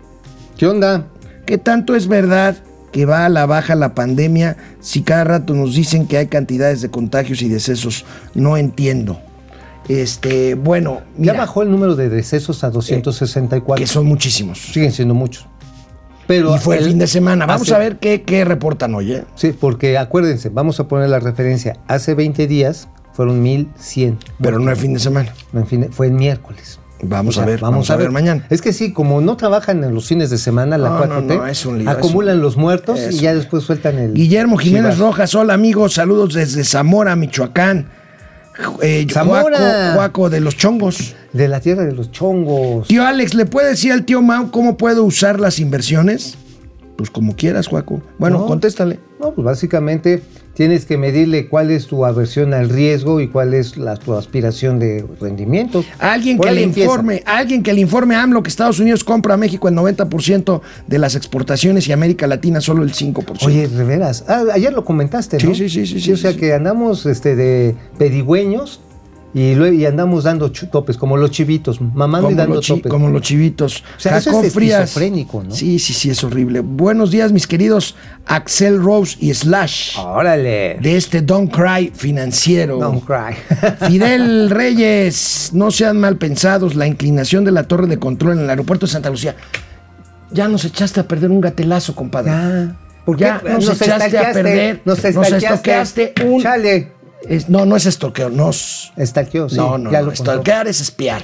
¿Qué onda? ¿Qué tanto es verdad que va a la baja la pandemia si cada rato nos dicen que hay cantidades de contagios y decesos? No entiendo. Este, bueno, Ya bajó el número de decesos a 264. que son muchísimos. Siguen siendo muchos. Pero Y fue el fin de semana. Vamos hace- a ver qué, qué reportan hoy. ¿eh? Sí, porque acuérdense, vamos a poner la referencia. Hace 20 días fueron 1100. Pero no es fin de semana. No, en fin, fue el miércoles. Vamos O sea, a ver, vamos, a ver, mañana. Es que sí, como no trabajan en los fines de semana, la No, 4T, no, no, es un lío, acumulan es un- los muertos y ya después sueltan el. Guillermo Jiménez Chivas. Rojas, hola amigos, saludos desde Zamora, Michoacán. Eh, Zamora. De los Chongos. De la tierra de los chongos. Tío Alex, ¿le puede decir al tío Mau cómo puedo usar las inversiones? Pues como quieras, Juaco. Bueno, No. contéstale. No, pues básicamente tienes que medirle cuál es tu aversión al riesgo y cuál es la, tu aspiración de rendimiento. Alguien que le empieza. informe, alguien que le informe a AMLO que Estados Unidos compra a México el 90% de las exportaciones y América Latina solo el 5%. Oye, de veras. Ah, ayer lo comentaste, Sí, ¿no? sí, sí, sí, sí, o sea sí. que andamos este, de pedigüeños y, luego, y andamos dando topes, como los chivitos, mamando y dando topes. como los chivitos. O sea, eso es Frías. esquizofrénico, ¿no? Sí, sí, sí, es horrible. Buenos días, mis queridos Axel Rose y Slash. Órale. De este Don't Cry financiero. Don't cry. (laughs) Fidel Reyes, no sean mal pensados, la inclinación de la torre de control en el aeropuerto de Santa Lucía. Ya nos echaste a perder un gatelazo, compadre. Ya. ¿Por Ya qué? nos echaste a perder. Nos Nos estoqueaste un- Chale. Es- no, no es estorqueo, nos... Estalqueó, sí. no, no, ya no, lo estorquear es espiar.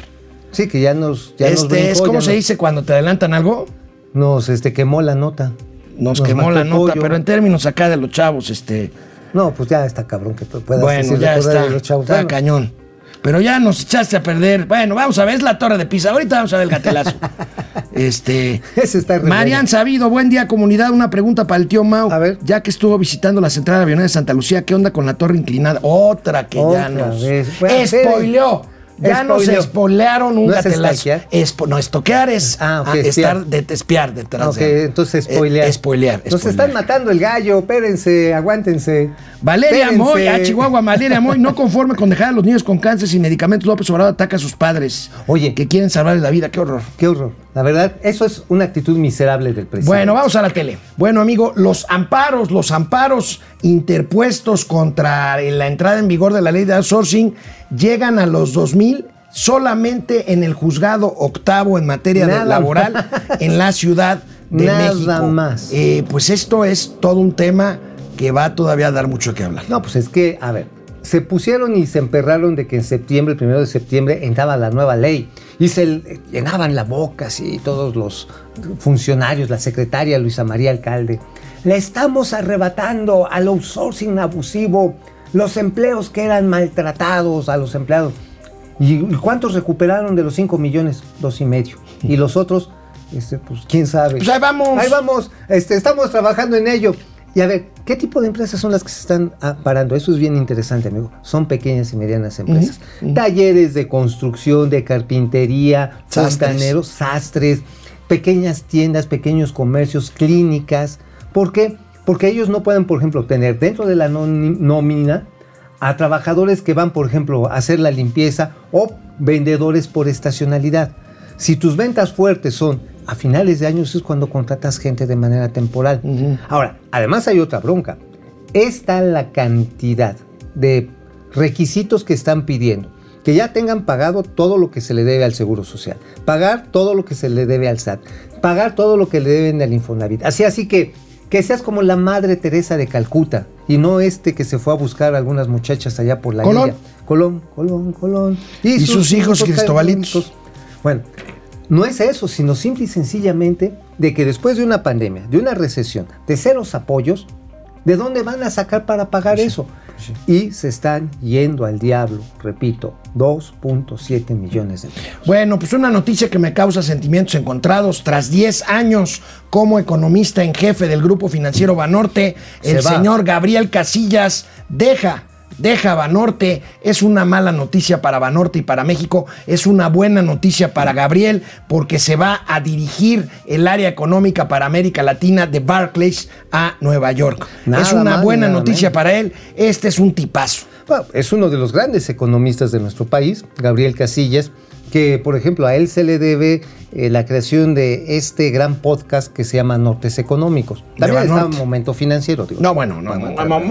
Sí, que ya nos. Ya nos este es, brincó, ¿cómo ya se nos- dice cuando te adelantan algo? Nos este, quemó la nota. Nos, Nos quemó la nota, pollo. pero en términos acá de los chavos, este... No, pues ya está cabrón que puedas Bueno, decir ya está, los chavos. está Bueno, cañón. Pero ya nos echaste a perder. Bueno, vamos a ver, es la torre de Pisa. Ahorita vamos a ver el gatelazo. (laughs) este. Ese está Marian. Sabido, buen día, comunidad. Una pregunta para el tío Mau. A ver. Ya que estuvo visitando la central avionera de Santa Lucía, ¿qué onda con la torre inclinada? Otra que ya Otra nos. vez. Spoileó. Ya nos Spoileó. spoilearon un ¿No es gatelazo. Espo- no, estoquear es Ah, ok, ah, estar de, espiar detrás Ok, de entonces Eh, spoilear. spoilear, Nos spoilear. están matando el gallo, espérense, aguántense. Valeria Espérense. Moy, a Chihuahua, Valeria Moy, no conforme con dejar a los niños con cáncer sin medicamentos, López Obrador ataca a sus padres. Oye. Que quieren salvarles la vida, qué horror. Qué horror. La verdad, eso es una actitud miserable del presidente. Bueno, vamos a la tele. Bueno, amigo, los amparos, los amparos interpuestos contra la entrada en vigor de la ley de outsourcing llegan a los 2000 solamente en el juzgado octavo en materia de laboral en la Ciudad de Nada México. más. Eh, pues esto es todo un tema que va todavía a dar mucho que hablar. No, pues es que, a ver, se pusieron y se emperraron de que en septiembre, el primero de septiembre, entraba la nueva ley. Y se llenaban la boca, así, todos los funcionarios, la secretaria Luisa María Alcalde. Le estamos arrebatando al outsourcing abusivo los empleos que eran maltratados a los empleados. ¿Y cuántos recuperaron de los 5 millones? Dos y medio. Y los otros, este, pues quién sabe. Pues ahí vamos. Ahí vamos. Este, estamos trabajando en ello. Y a ver, ¿qué tipo de empresas son las que se están ah, parando? Eso es bien interesante, amigo. Son pequeñas y medianas empresas. Talleres de construcción, de carpintería, fontaneros, sastres, pequeñas tiendas, pequeños comercios, clínicas. ¿Por qué? Porque ellos no pueden, por ejemplo, tener dentro de la nómina a trabajadores que van, por ejemplo, a hacer la limpieza o vendedores por estacionalidad. Si tus ventas fuertes son a finales de años es cuando contratas gente de manera temporal. Ahora, además hay otra bronca. Está la cantidad de requisitos que están pidiendo. Que ya tengan pagado todo lo que se le debe al Seguro Social, pagar todo lo que se le debe al SAT, pagar todo lo que le deben al Infonavit. Así, así que que seas como la madre Teresa de Calcuta y no este que se fue a buscar a algunas muchachas allá por la Colón. India. Colón, Colón, Colón. Y sus hijos hijos cristobalitos. Bueno, no es eso, sino simple y sencillamente de que después de una pandemia, de una recesión, de ceros apoyos, ¿de dónde van a sacar para pagar eso? Y se están yendo al diablo, repito, 2.7 millones de pesos. Bueno, pues una noticia que me causa sentimientos encontrados. Tras 10 años como economista en jefe del grupo financiero Banorte, Se el va. señor Gabriel Casillas deja. Deja Banorte, es una mala noticia para Banorte y para México, es una buena noticia para Gabriel porque se va a dirigir el área económica para América Latina de Barclays a Nueva York. Nada es una mal, buena noticia menos. para él, este es un tipazo. Bueno, es uno de los grandes economistas de nuestro país, Gabriel Casillas, que por ejemplo a él se le debe eh, la creación de este gran podcast que se llama Nortes Económicos. También está Banorte. un momento financiero. digo. No, bueno, no,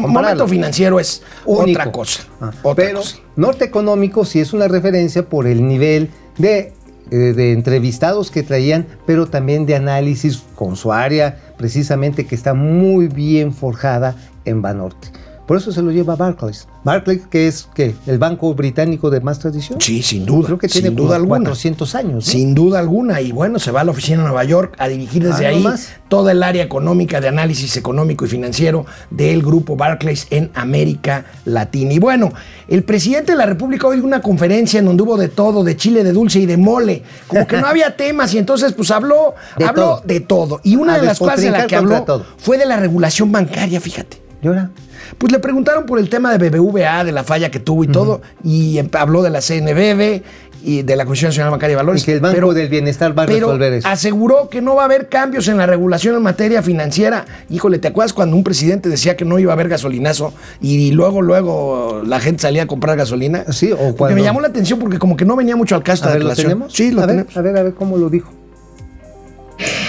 momento financiero es Único. otra cosa. Ah, otra pero cosa. Norte Económico sí es una referencia por el nivel de, eh, de entrevistados que traían, pero también de análisis con su área, precisamente que está muy bien forjada en Banorte. Por eso se lo lleva Barclays. Barclays, que es ¿qué? el banco británico de más tradición. Sí, sin duda. Creo que tiene sin duda alguna. 400 años. ¿no? Sin duda alguna. Y bueno, se va a la oficina de Nueva York a dirigir desde Ah, ahí más. toda el área económica de análisis económico y financiero del grupo Barclays en América Latina. Y bueno, el presidente de la República hoy dio una conferencia en donde hubo de todo, de chile, de dulce y de mole. Como que no (laughs) había temas y entonces pues habló, De habló todo. de todo. Y una A de las cosas de la que habló todo. fue de la regulación bancaria, fíjate. ¿Y ahora? Pues le preguntaron por el tema de BBVA, de la falla que tuvo y todo, y em- habló de la CNBB y de la Comisión Nacional Bancaria de Valores. Y que el Banco del Bienestar va a pero resolver eso. aseguró que no va a haber cambios en la regulación en materia financiera. Híjole, ¿te acuerdas cuando un presidente decía que no iba a haber gasolinazo y luego, luego la gente salía a comprar gasolina? Sí, o Porque cuando- me llamó la atención porque como que no venía mucho al caso de ver, ¿lo declaración. tenemos? Sí, lo a ver, tenemos. A ver, a ver cómo lo dijo.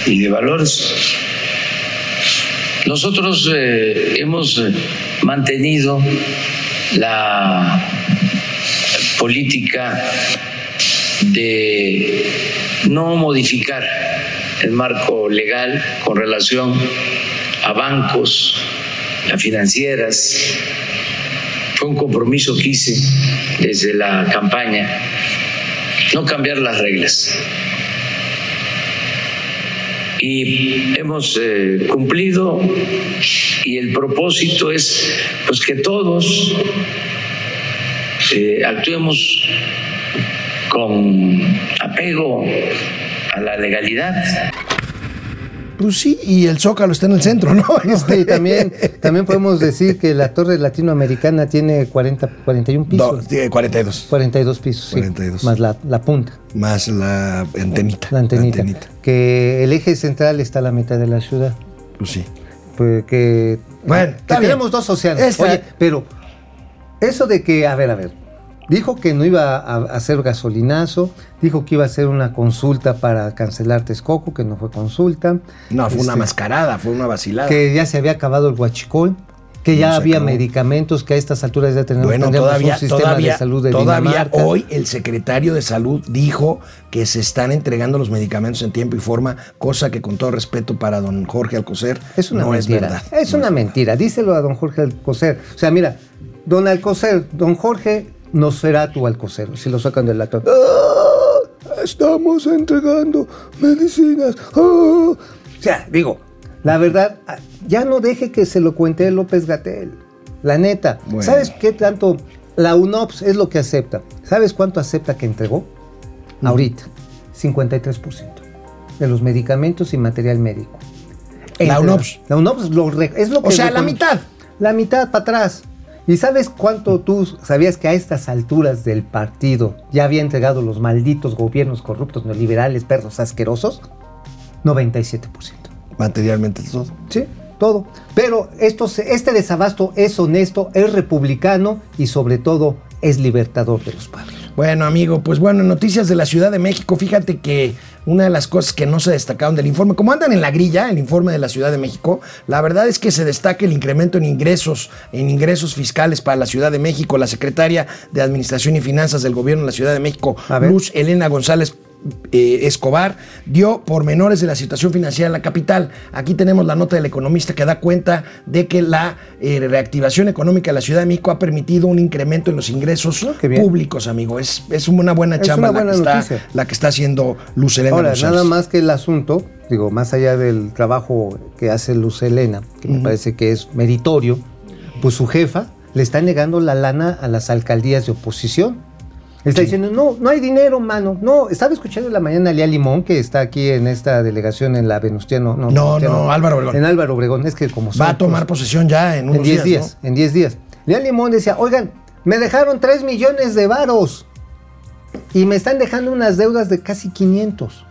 y de valores. Nosotros eh, hemos eh, mantenido la política de no modificar el marco legal con relación a bancos, a financieras. Fue un compromiso que hice desde la campaña, no cambiar las reglas y hemos eh, cumplido y el propósito es pues que todos eh, actuemos con apego a la legalidad. Pues sí, y el Zócalo está en el centro, ¿no? (laughs) Este, Y también, también podemos decir que la torre latinoamericana tiene 40, 41 No, pisos. tiene 42. 42 pisos, sí, 42. más la, la punta, Más la antenita. la antenita, Que el eje central está a la mitad de la ciudad. Pues sí. Pues que, Bueno, que bien. tenemos dos océanos. Está- Oye, pero eso de que, a ver, a ver, dijo que no iba a a hacer gasolinazo, dijo que iba a hacer una consulta para cancelar Texcoco, que no fue consulta. No, fue una Este, mascarada, fue una vacilada. Que ya se había acabado el huachicol, que ya había acabó. medicamentos, que a estas alturas ya tenemos, Bueno, todavía, un sistema todavía, de salud de todavía Dinamarca. hoy el secretario de salud dijo que se están entregando los medicamentos en tiempo y forma, cosa que con todo respeto para don Jorge Alcocer Es una no mentira. es verdad. Es una mentira. Díselo a don Jorge Alcocer. O sea, mira, don Alcocer, don Jorge no será tu Alcocer. Si lo sacan del acto. ¡Ah! Estamos entregando medicinas. ¡Ah! O sea, digo, la verdad, ah, ya no deje que se lo cuente López Gatel. La neta. Bueno. ¿Sabes qué tanto? La UNOPS es lo que acepta. ¿Sabes cuánto acepta que entregó? Ahorita, 53% de los medicamentos y material médico. La UNOPS. La UNOPS lo es lo que O sea, la mitad. La mitad para atrás. ¿Y sabes cuánto tú sabías que a estas alturas del partido ya había entregado los malditos gobiernos corruptos neoliberales, perros asquerosos? 97%. Materialmente todo. Sí, todo. Pero esto, se- este desabasto es honesto, es republicano y sobre todo es libertador de los pueblos. Bueno, amigo, pues bueno, noticias de la Ciudad de México. Fíjate que una de las cosas que no se destacaron del informe, como andan en la grilla, el informe de la Ciudad de México, la verdad es que se destaca el incremento en ingresos, en ingresos fiscales para la Ciudad de México. La secretaria de Administración y Finanzas del Gobierno de la Ciudad de México. Luz Elena González eh, Escobar dio pormenores de la situación financiera en la capital. Aquí tenemos la nota del economista que da cuenta de que la eh, reactivación económica de la Ciudad de México ha permitido un incremento en los ingresos Ah, públicos, amigo. Es, es una buena Es chamba una la, que está, la que está haciendo Luz Helena Ahora, González. nada más que el asunto, digo, más allá del trabajo que hace Luz Helena, que me parece que es meritorio, pues su jefa le está negando la lana a las alcaldías de oposición. Está diciendo, no, no hay dinero, mano. No, estaba escuchando en la mañana a Lía Limón, que está aquí en esta delegación en la Venustiano. No, No, Venustiano, no, Álvaro Obregón. En Álvaro Obregón, es que como Va son, a tomar pues, posesión ya en unos en 10 días, ¿no? en 10 días. Lía Limón decía, oigan, me dejaron 3 millones de varos y me están dejando unas deudas de casi 500.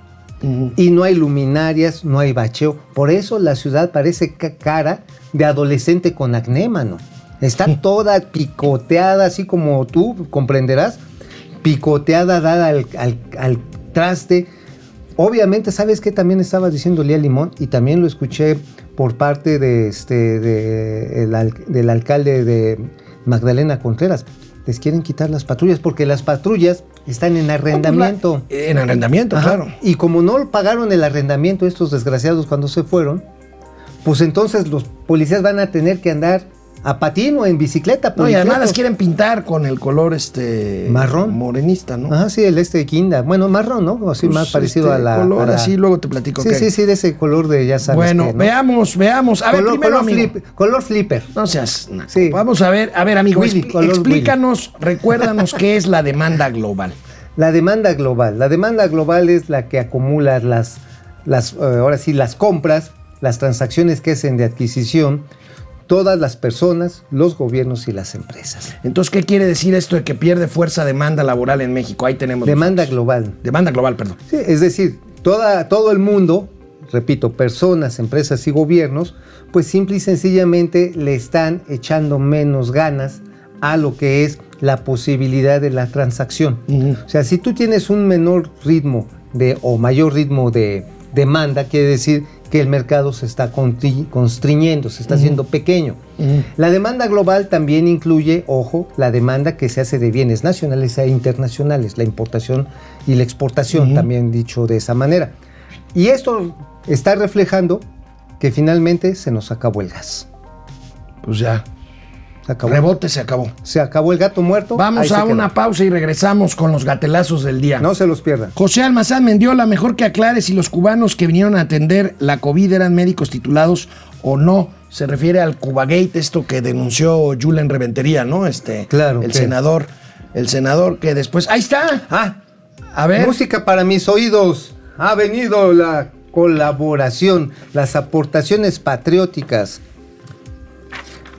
Y no hay luminarias, no hay bacheo. Por eso la ciudad parece ca- cara de adolescente con acné, mano. Está (laughs) toda picoteada, así como tú comprenderás. Picoteada, dada al, al- al traste. Obviamente, ¿sabes qué también estaba diciendo Lía Limón? Y también lo escuché por parte de este, de el del alcalde de Magdalena Contreras. Les quieren quitar las patrullas porque las patrullas están en arrendamiento. En arrendamiento, Ajá. claro. Y como no pagaron el arrendamiento estos desgraciados cuando se fueron, pues entonces los policías van a tener que andar a patín o en bicicleta. No, y además las quieren pintar con el color este Marrón. morenista, ¿no? Ajá, sí, el este de Quinda. Bueno, marrón, ¿no? Así Pues, más parecido este a la. color a la- así, luego te platico Sí, sí, sí, de ese color de ya sabes. Bueno, qué, ¿no? veamos, veamos. A ver, primero, color, amigo. flip- color flipper. No seas. Sí. Vamos a ver, a ver, amigo, Willy, expl- explícanos, recuérdanos qué es la demanda global. (laughs) La demanda global. La demanda global es la que acumula las, las eh, ahora sí, las compras, las transacciones que hacen de adquisición, todas las personas, los gobiernos y las empresas. Entonces, ¿qué quiere decir esto de que pierde fuerza demanda laboral en México? Ahí tenemos. Demanda nosotros. global. Demanda global, perdón. Sí, es decir, toda, todo el mundo, repito, personas, empresas y gobiernos, pues simple y sencillamente le están echando menos ganas a lo que es la posibilidad de la transacción. O sea, si tú tienes un menor ritmo de, o mayor ritmo de demanda, quiere decir que el mercado se está constriñendo, se está haciendo pequeño. La demanda global también incluye, ojo, la demanda que se hace de bienes nacionales e internacionales, la importación y la exportación, también dicho de esa manera. Y esto está reflejando que finalmente se nos acabó el gas. Pues ya. Se acabó, Rebote se acabó. se acabó el gato muerto. Vamos a quedó. una pausa y regresamos con los gatelazos del día. No se los pierdan. José Almazán Mendiola, mejor que aclare si los cubanos que vinieron a atender la COVID eran médicos titulados o no. Se refiere al Cubagate, esto que denunció Julen Reventería, ¿no? Este, Claro, El que- senador, el senador que después. ¡Ahí está! Ah, A ver. música para mis oídos. Ha venido la colaboración, las aportaciones patrióticas.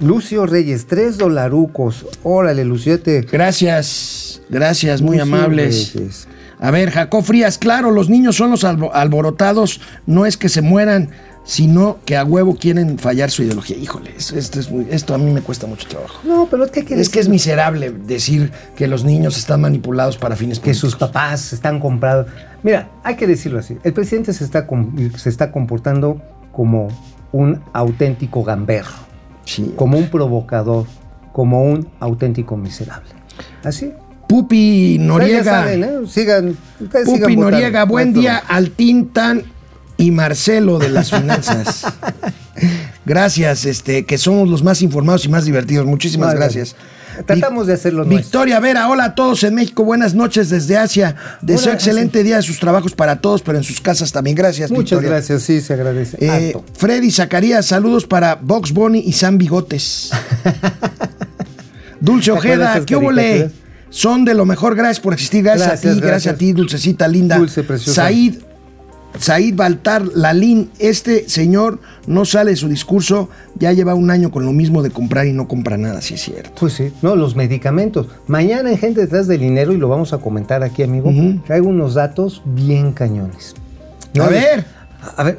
Lucio Reyes, tres dolarucos. Órale, Luciete. Gracias, gracias, muy Lucio amables. Reyes. A ver, Jacob Frías, claro, los niños son los albo- alborotados, no es que se mueran, sino que a huevo quieren fallar su ideología. Híjole, esto, esto es muy- esto a mí me cuesta mucho trabajo. No, pero es que hay que Es que es miserable decir que los niños están manipulados para fines que sus papás están comprados. Mira, hay que decirlo así. El presidente se está, se está comportando como un auténtico gamberro, Sí. como un provocador, como un auténtico miserable. Así. Pupi Noriega. saben, ¿eh? Sigan. sigan Pupi votando, Noriega, no buen día al Tintan y Marcelo de las finanzas. (laughs) gracias, este, que somos los más informados y más divertidos. Muchísimas Vale, gracias. Tratamos de hacerlo nuestro. Victoria Vera, hola a todos en México, buenas noches desde Asia. Deseo Hola, excelente día de sus trabajos para todos, pero en sus casas también. Gracias, Muchas Victoria. gracias, sí, se agradece. Eh. Freddy Zacarías, saludos para Box Bunny y Sam Bigotes. (laughs) Dulce ¿Te acuerdas de Ojeda, ¿qué hubo caricaturas? Son de lo mejor, gracias por existir. Gracias, Gracias, a ti, gracias. gracias. a ti, dulcecita linda. Dulce, preciosa. Said, Said Baltar Lalín, este señor no sale de su discurso, ya lleva un año con lo mismo de comprar y no compra nada, sí es cierto. Pues sí, no, los medicamentos. Mañana en Gente Detrás del Dinero, y lo vamos a comentar aquí, amigo, traigo unos datos bien cañones. a ver, A ver.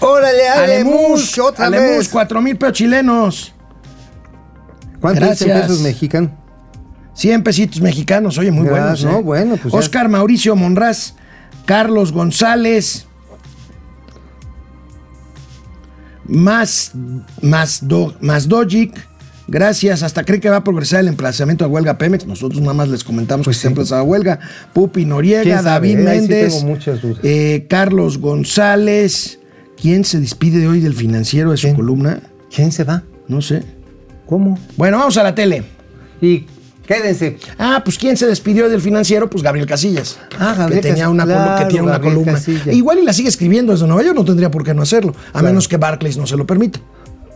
¡Órale, Alemus! ¡Otra Alemus, vez! cuatro mil pesos chilenos. ¿Cuántos pesos mexicanos? 100 pesitos mexicanos, oye, muy buenos. Gracias, ¿eh? no, bueno, pues ya- Oscar Mauricio Monraz, Carlos González, más, más, do, más Dojic, Gracias. Hasta cree que va a progresar el emplazamiento a huelga Pemex. Nosotros nada más les comentamos que se ha emplazado a huelga. Pupi ¿Quién Noriega? David sí Méndez, eh, Carlos González. ¿Quién se despide de hoy del financiero de su ¿Quién? columna? ¿Quién se va? No sé. ¿Cómo? Bueno, vamos a la tele. Y quédense. Ah, pues ¿quién se despidió del financiero? Pues Gabriel Casillas. Ah, Gabriel que tenía una, claro, que tiene una Gabriel columna. Igual y la sigue escribiendo desde Nueva York, no tendría por qué no hacerlo, a Claro. menos que Barclays no se lo permita.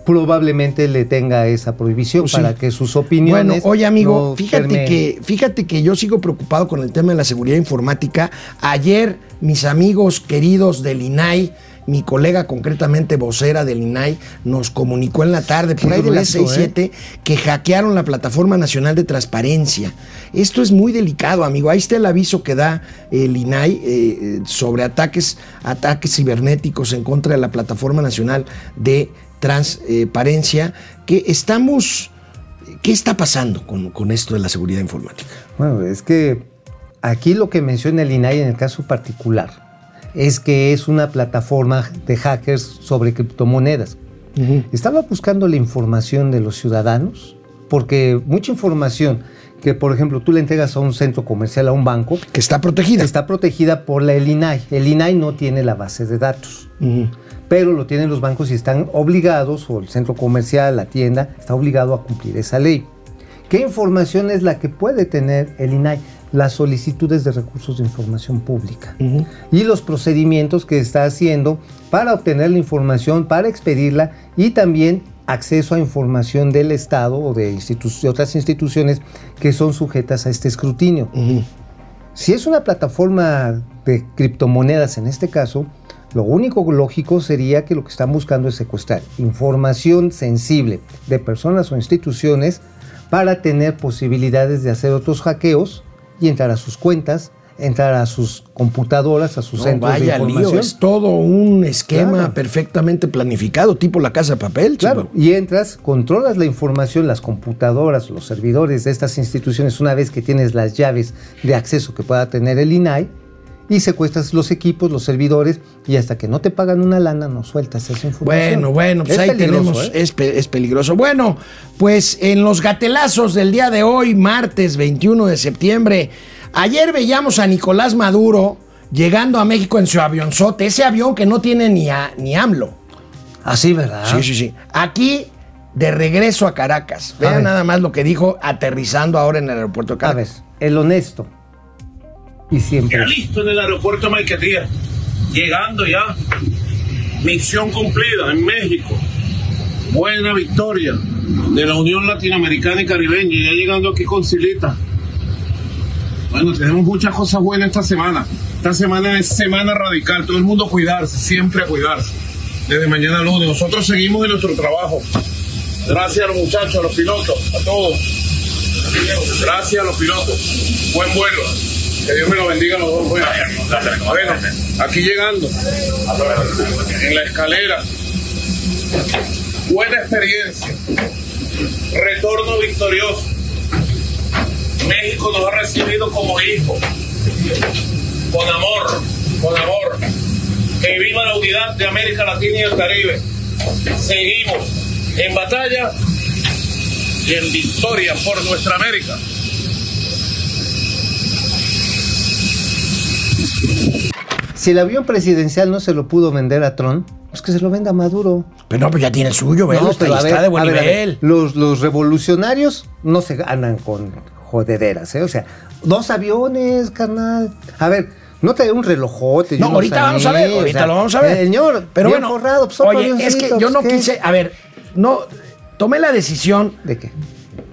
Probablemente le tenga esa prohibición Pues sí. para que sus opiniones. Bueno, oye amigo, no fíjate que, fíjate que yo sigo preocupado con el tema de la seguridad informática. Ayer mis amigos queridos del INAI, mi colega concretamente vocera del INAI, nos comunicó en la tarde, por Qué ahí de las grueso, 6, ¿eh? 7, que hackearon la Plataforma Nacional de Transparencia. Esto es muy delicado, amigo. Ahí está el aviso que da el INAI eh, eh, sobre ataques, ataques cibernéticos en contra de la Plataforma Nacional de Transparencia, que estamos... ¿Qué está pasando con, con esto de la seguridad informática? Bueno, es que aquí lo que menciona el INAI en el caso particular es que es una plataforma de hackers sobre criptomonedas. Estaba buscando la información de los ciudadanos, porque mucha información que, por ejemplo, tú le entregas a un centro comercial, a un banco, Que está protegida. está protegida por la el INAI. El INAI no tiene la base de datos, pero lo tienen los bancos y están obligados, o el centro comercial, la tienda, está obligado a cumplir esa ley. ¿Qué información es la que puede tener el INAI? Las solicitudes de recursos de información pública y los procedimientos que está haciendo para obtener la información, para expedirla y también acceso a información del Estado o de, institu- de otras instituciones que son sujetas a este escrutinio. Si es una plataforma de criptomonedas en este caso, lo único lógico sería que lo que están buscando es secuestrar información sensible de personas o instituciones para tener posibilidades de hacer otros hackeos y entrar a sus cuentas, entrar a sus computadoras, a sus No, centros de información. lío, es todo un esquema Claro. perfectamente planificado, tipo la casa de papel. Claro, chico. y entras, controlas la información, las computadoras, los servidores de estas instituciones una vez que tienes las llaves de acceso que pueda tener el INAI y secuestras los equipos, los servidores y hasta que no te pagan una lana no sueltas esa información. Bueno, bueno, pues Es ahí peligroso, tenemos, ¿eh? es, pe- es peligroso. Bueno, pues en los gatelazos del día de hoy, martes 21 de septiembre, ayer veíamos a Nicolás Maduro llegando a México en su avionzote, ese avión que no tiene ni, a, ni AMLO. Así, ¿verdad? Sí, sí, sí. Aquí, de regreso a Caracas. Vean nada más lo que dijo aterrizando ahora en el aeropuerto de A ver, Caracas. el honesto y siempre. Ya listo en el aeropuerto Maiquetía. Llegando ya. Misión cumplida en México. Buena victoria de la Unión Latinoamericana y Caribeña. Ya llegando aquí con Silita. Bueno, tenemos muchas cosas buenas esta semana. Esta semana es semana radical. Todo el mundo a cuidarse, siempre a cuidarse. Desde mañana lunes. Nosotros seguimos en nuestro trabajo. Gracias a los muchachos, a los pilotos, a todos. Gracias a los pilotos. Buen vuelo. Que Dios me lo bendiga a los dos. Bueno, bueno, aquí llegando. En la escalera. Buena experiencia. Retorno victorioso. México nos ha recibido como hijos. Con amor, con amor. Que viva la unidad de América Latina y el Caribe. Seguimos en batalla y en victoria por nuestra América. Si el avión presidencial no se lo pudo vender a Trump, pues que se lo venda a Maduro. Pero no, pues ya tiene el suyo. No, está, pero está ver, de buen ver, nivel. Los, los revolucionarios no se andan con jodederas, ¿eh? O sea, dos aviones, carnal. A ver, no trae un relojote. No, ahorita vamos a ver, ahorita o sea, lo vamos a ver. Señor, pero bien bueno, forrado, pues, oye, es que yo no ¿qué? quise, a ver, no, tomé la decisión ¿De qué?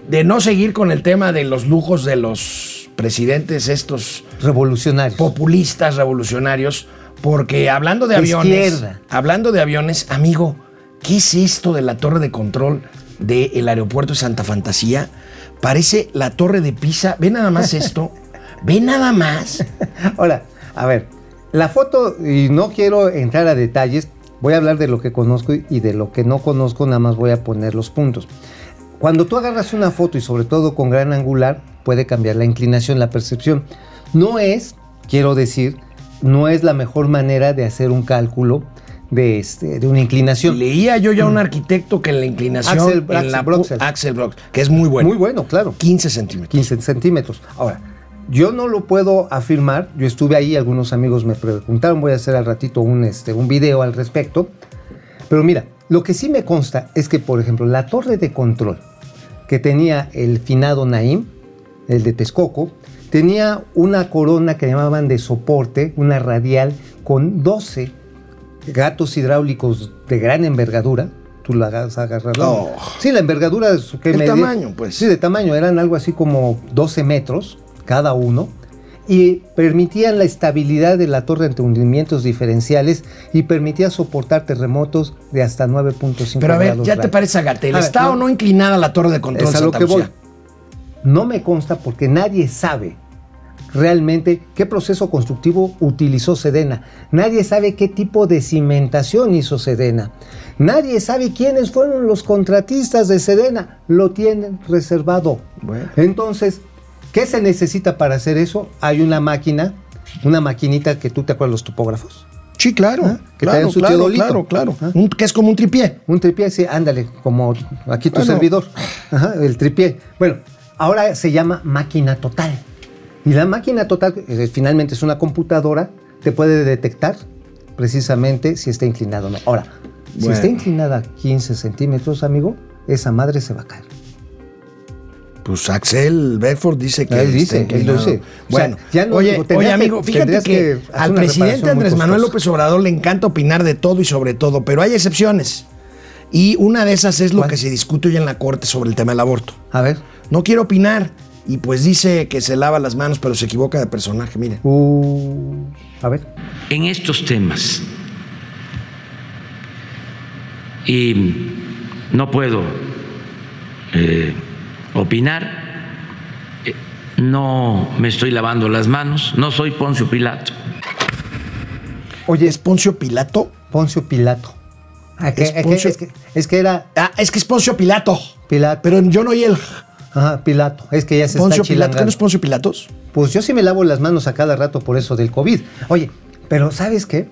de no seguir con el tema de los lujos de los presidentes estos Revolucionarios. populistas revolucionarios, porque hablando de, De aviones, izquierda. hablando de aviones, amigo, ¿qué es esto de la torre de control del aeropuerto de Santa Fantasía? Parece la torre de Pisa. Ve nada más esto. Ve nada más. (laughs) Ahora, a ver, la foto, y no quiero entrar a detalles, voy a hablar de lo que conozco y de lo que no conozco, nada más voy a poner los puntos. Cuando tú agarras una foto y sobre todo con gran angular, puede cambiar la inclinación, la percepción. No es, quiero decir, no es la mejor manera de hacer un cálculo de, este, de una inclinación. Leía yo ya a un arquitecto que en la inclinación. Axel- en Axel la Broxel. Axel Broxel, que es muy bueno. Muy bueno, claro. 15 centímetros. 15 centímetros. Ahora, yo no lo puedo afirmar. Yo estuve ahí, algunos amigos me preguntaron, voy a hacer al ratito un, este, un video al respecto. Pero mira, lo que sí me consta es que, por ejemplo, la torre de control que tenía el finado Naim, el de Texcoco, tenía una corona que llamaban de soporte, una radial, con 12 gatos hidráulicos de gran envergadura. Tú la agarras, agarras la- Oh. Sí, la envergadura de su que El medía- tamaño, pues. Sí, de tamaño, eran algo así como 12 metros cada uno y permitían la estabilidad de la torre ante hundimientos diferenciales y permitía soportar terremotos de hasta 9.5 Pero a ver, grados ya te parece a Gatel. A ver, ¿Está no. o no inclinada la torre de control Es a lo que voy. No me consta porque nadie sabe realmente qué proceso constructivo utilizó Sedena. Nadie sabe qué tipo de cimentación hizo Sedena. Nadie sabe quiénes fueron los contratistas de Sedena. Lo tienen reservado. Bueno. Entonces, ¿qué se necesita para hacer eso? Hay una máquina, una maquinita que tú te acuerdas los topógrafos. Sí, claro. Ah, que claro, su claro, claro, claro. Ah. Que es como un tripié. Un tripié, sí, ándale, como aquí tu Bueno. servidor. Ajá, el tripié. Bueno, ahora se llama máquina total. Y la máquina total, eh, finalmente es una computadora, te puede detectar precisamente si está inclinado o no. Ahora, si está inclinada 15 centímetros, amigo, esa madre se va a caer. Pues Axel Bedford dice que Él está dice, él inclinado. dice. O sea, Bueno, ya no- oye, digo, oye, amigo, fíjate que, al presidente Andrés Manuel. López Obrador le encanta opinar de todo y sobre todo, pero hay excepciones. Y una de esas es lo ¿Cuál? que se discute hoy en la Corte sobre el tema del aborto. A ver. No quiero opinar. Y pues dice que se lava las manos, pero se equivoca de personaje, mire. Uh, a ver. en estos temas. Y no puedo eh, opinar, eh, no me estoy lavando las manos, no soy Poncio Pilato. Oye, ¿Es Poncio Pilato? Poncio Pilato. Ah, que- Es Poncio- es que- es que era Ah, es que es Poncio Pilato. Pilato. Pero yo no oí el Ajá, Pilato. Es que ya se Poncio está Pilato. ¿Qué no es Poncio Pilatos? Pues yo sí me lavo las manos a cada rato por eso del COVID. Oye, pero ¿sabes qué?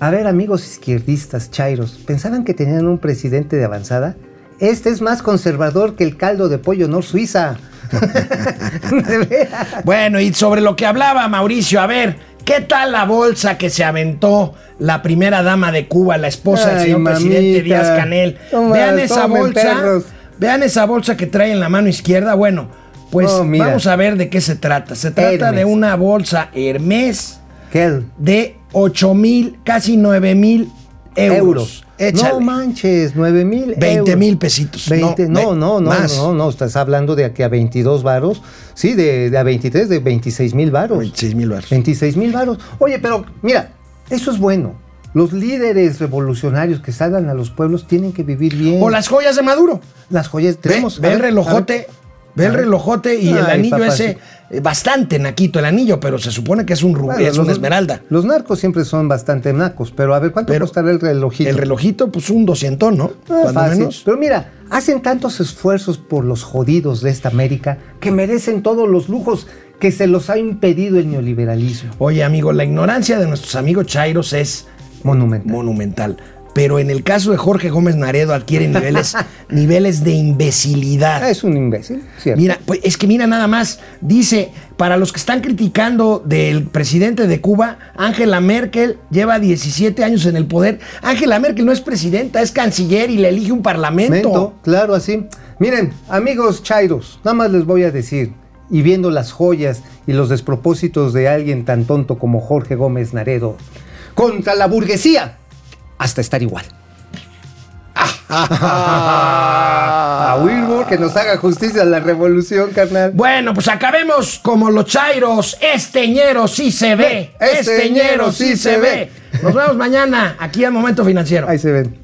A ver, amigos izquierdistas, chairos, ¿pensaban que tenían un presidente de avanzada? Este es más conservador que el caldo de pollo Nor Suiza. (laughs) Bueno, y sobre lo que hablaba Mauricio, a ver, ¿qué tal la bolsa que se aventó la primera dama de Cuba, la esposa del señor presidente. Díaz Canel? Toma, vean esa bolsa. perros. Vean esa bolsa que trae en la mano izquierda. Bueno, pues Oh, vamos a ver de qué se trata. Se trata Hermes. de una bolsa Hermes ¿Qué? de 8 mil, casi 9 mil euros. Euros. No manches, 9 mil 20 mil pesitos. 20, no, no, no, más. no, no, estás hablando de aquí a 22 varos. Sí, de, de a 23, de 26 mil varos. 26 mil baros. 26 mil varos. Oye, pero mira, eso es bueno. Los líderes revolucionarios que salgan a los pueblos tienen que vivir bien. O las joyas de Maduro. Las joyas tenemos. ve el ver, relojote. Ve el relojote y el anillo ese, eh, bastante naquito el anillo, pero se supone que es un rubí, Bueno, es una esmeralda. Los narcos siempre son bastante nacos, pero a ver, ¿cuánto Pero costará el relojito? El relojito, pues un 200, ¿no? Ah, fácil. menos. Pero mira, hacen tantos esfuerzos por los jodidos de esta América que merecen todos los lujos que se los ha impedido el neoliberalismo. Oye, amigo, la ignorancia de nuestros amigos Chairos es Monumental. monumental. Pero en el caso de Jorge Gómez Naredo adquiere niveles, (laughs) niveles de imbecilidad. Es un imbécil, ¿cierto? Mira, pues es que mira nada más, dice, para los que están criticando del presidente de Cuba, Angela Merkel lleva 17 años en el poder. Angela Merkel no es presidenta, es canciller y le elige un parlamento. Mento, claro, así. Miren, amigos chairos, nada más les voy a decir, y viendo las joyas y los despropósitos de alguien tan tonto como Jorge Gómez Naredo, contra la burguesía, hasta estar igual. (laughs) a Wilbur que nos haga justicia a la revolución, carnal. Bueno, pues acabemos como los Chairos. Este ñero sí se ve. Este Este ñero sí se ve. Nos vemos mañana aquí al Momento Financiero. Ahí se ven.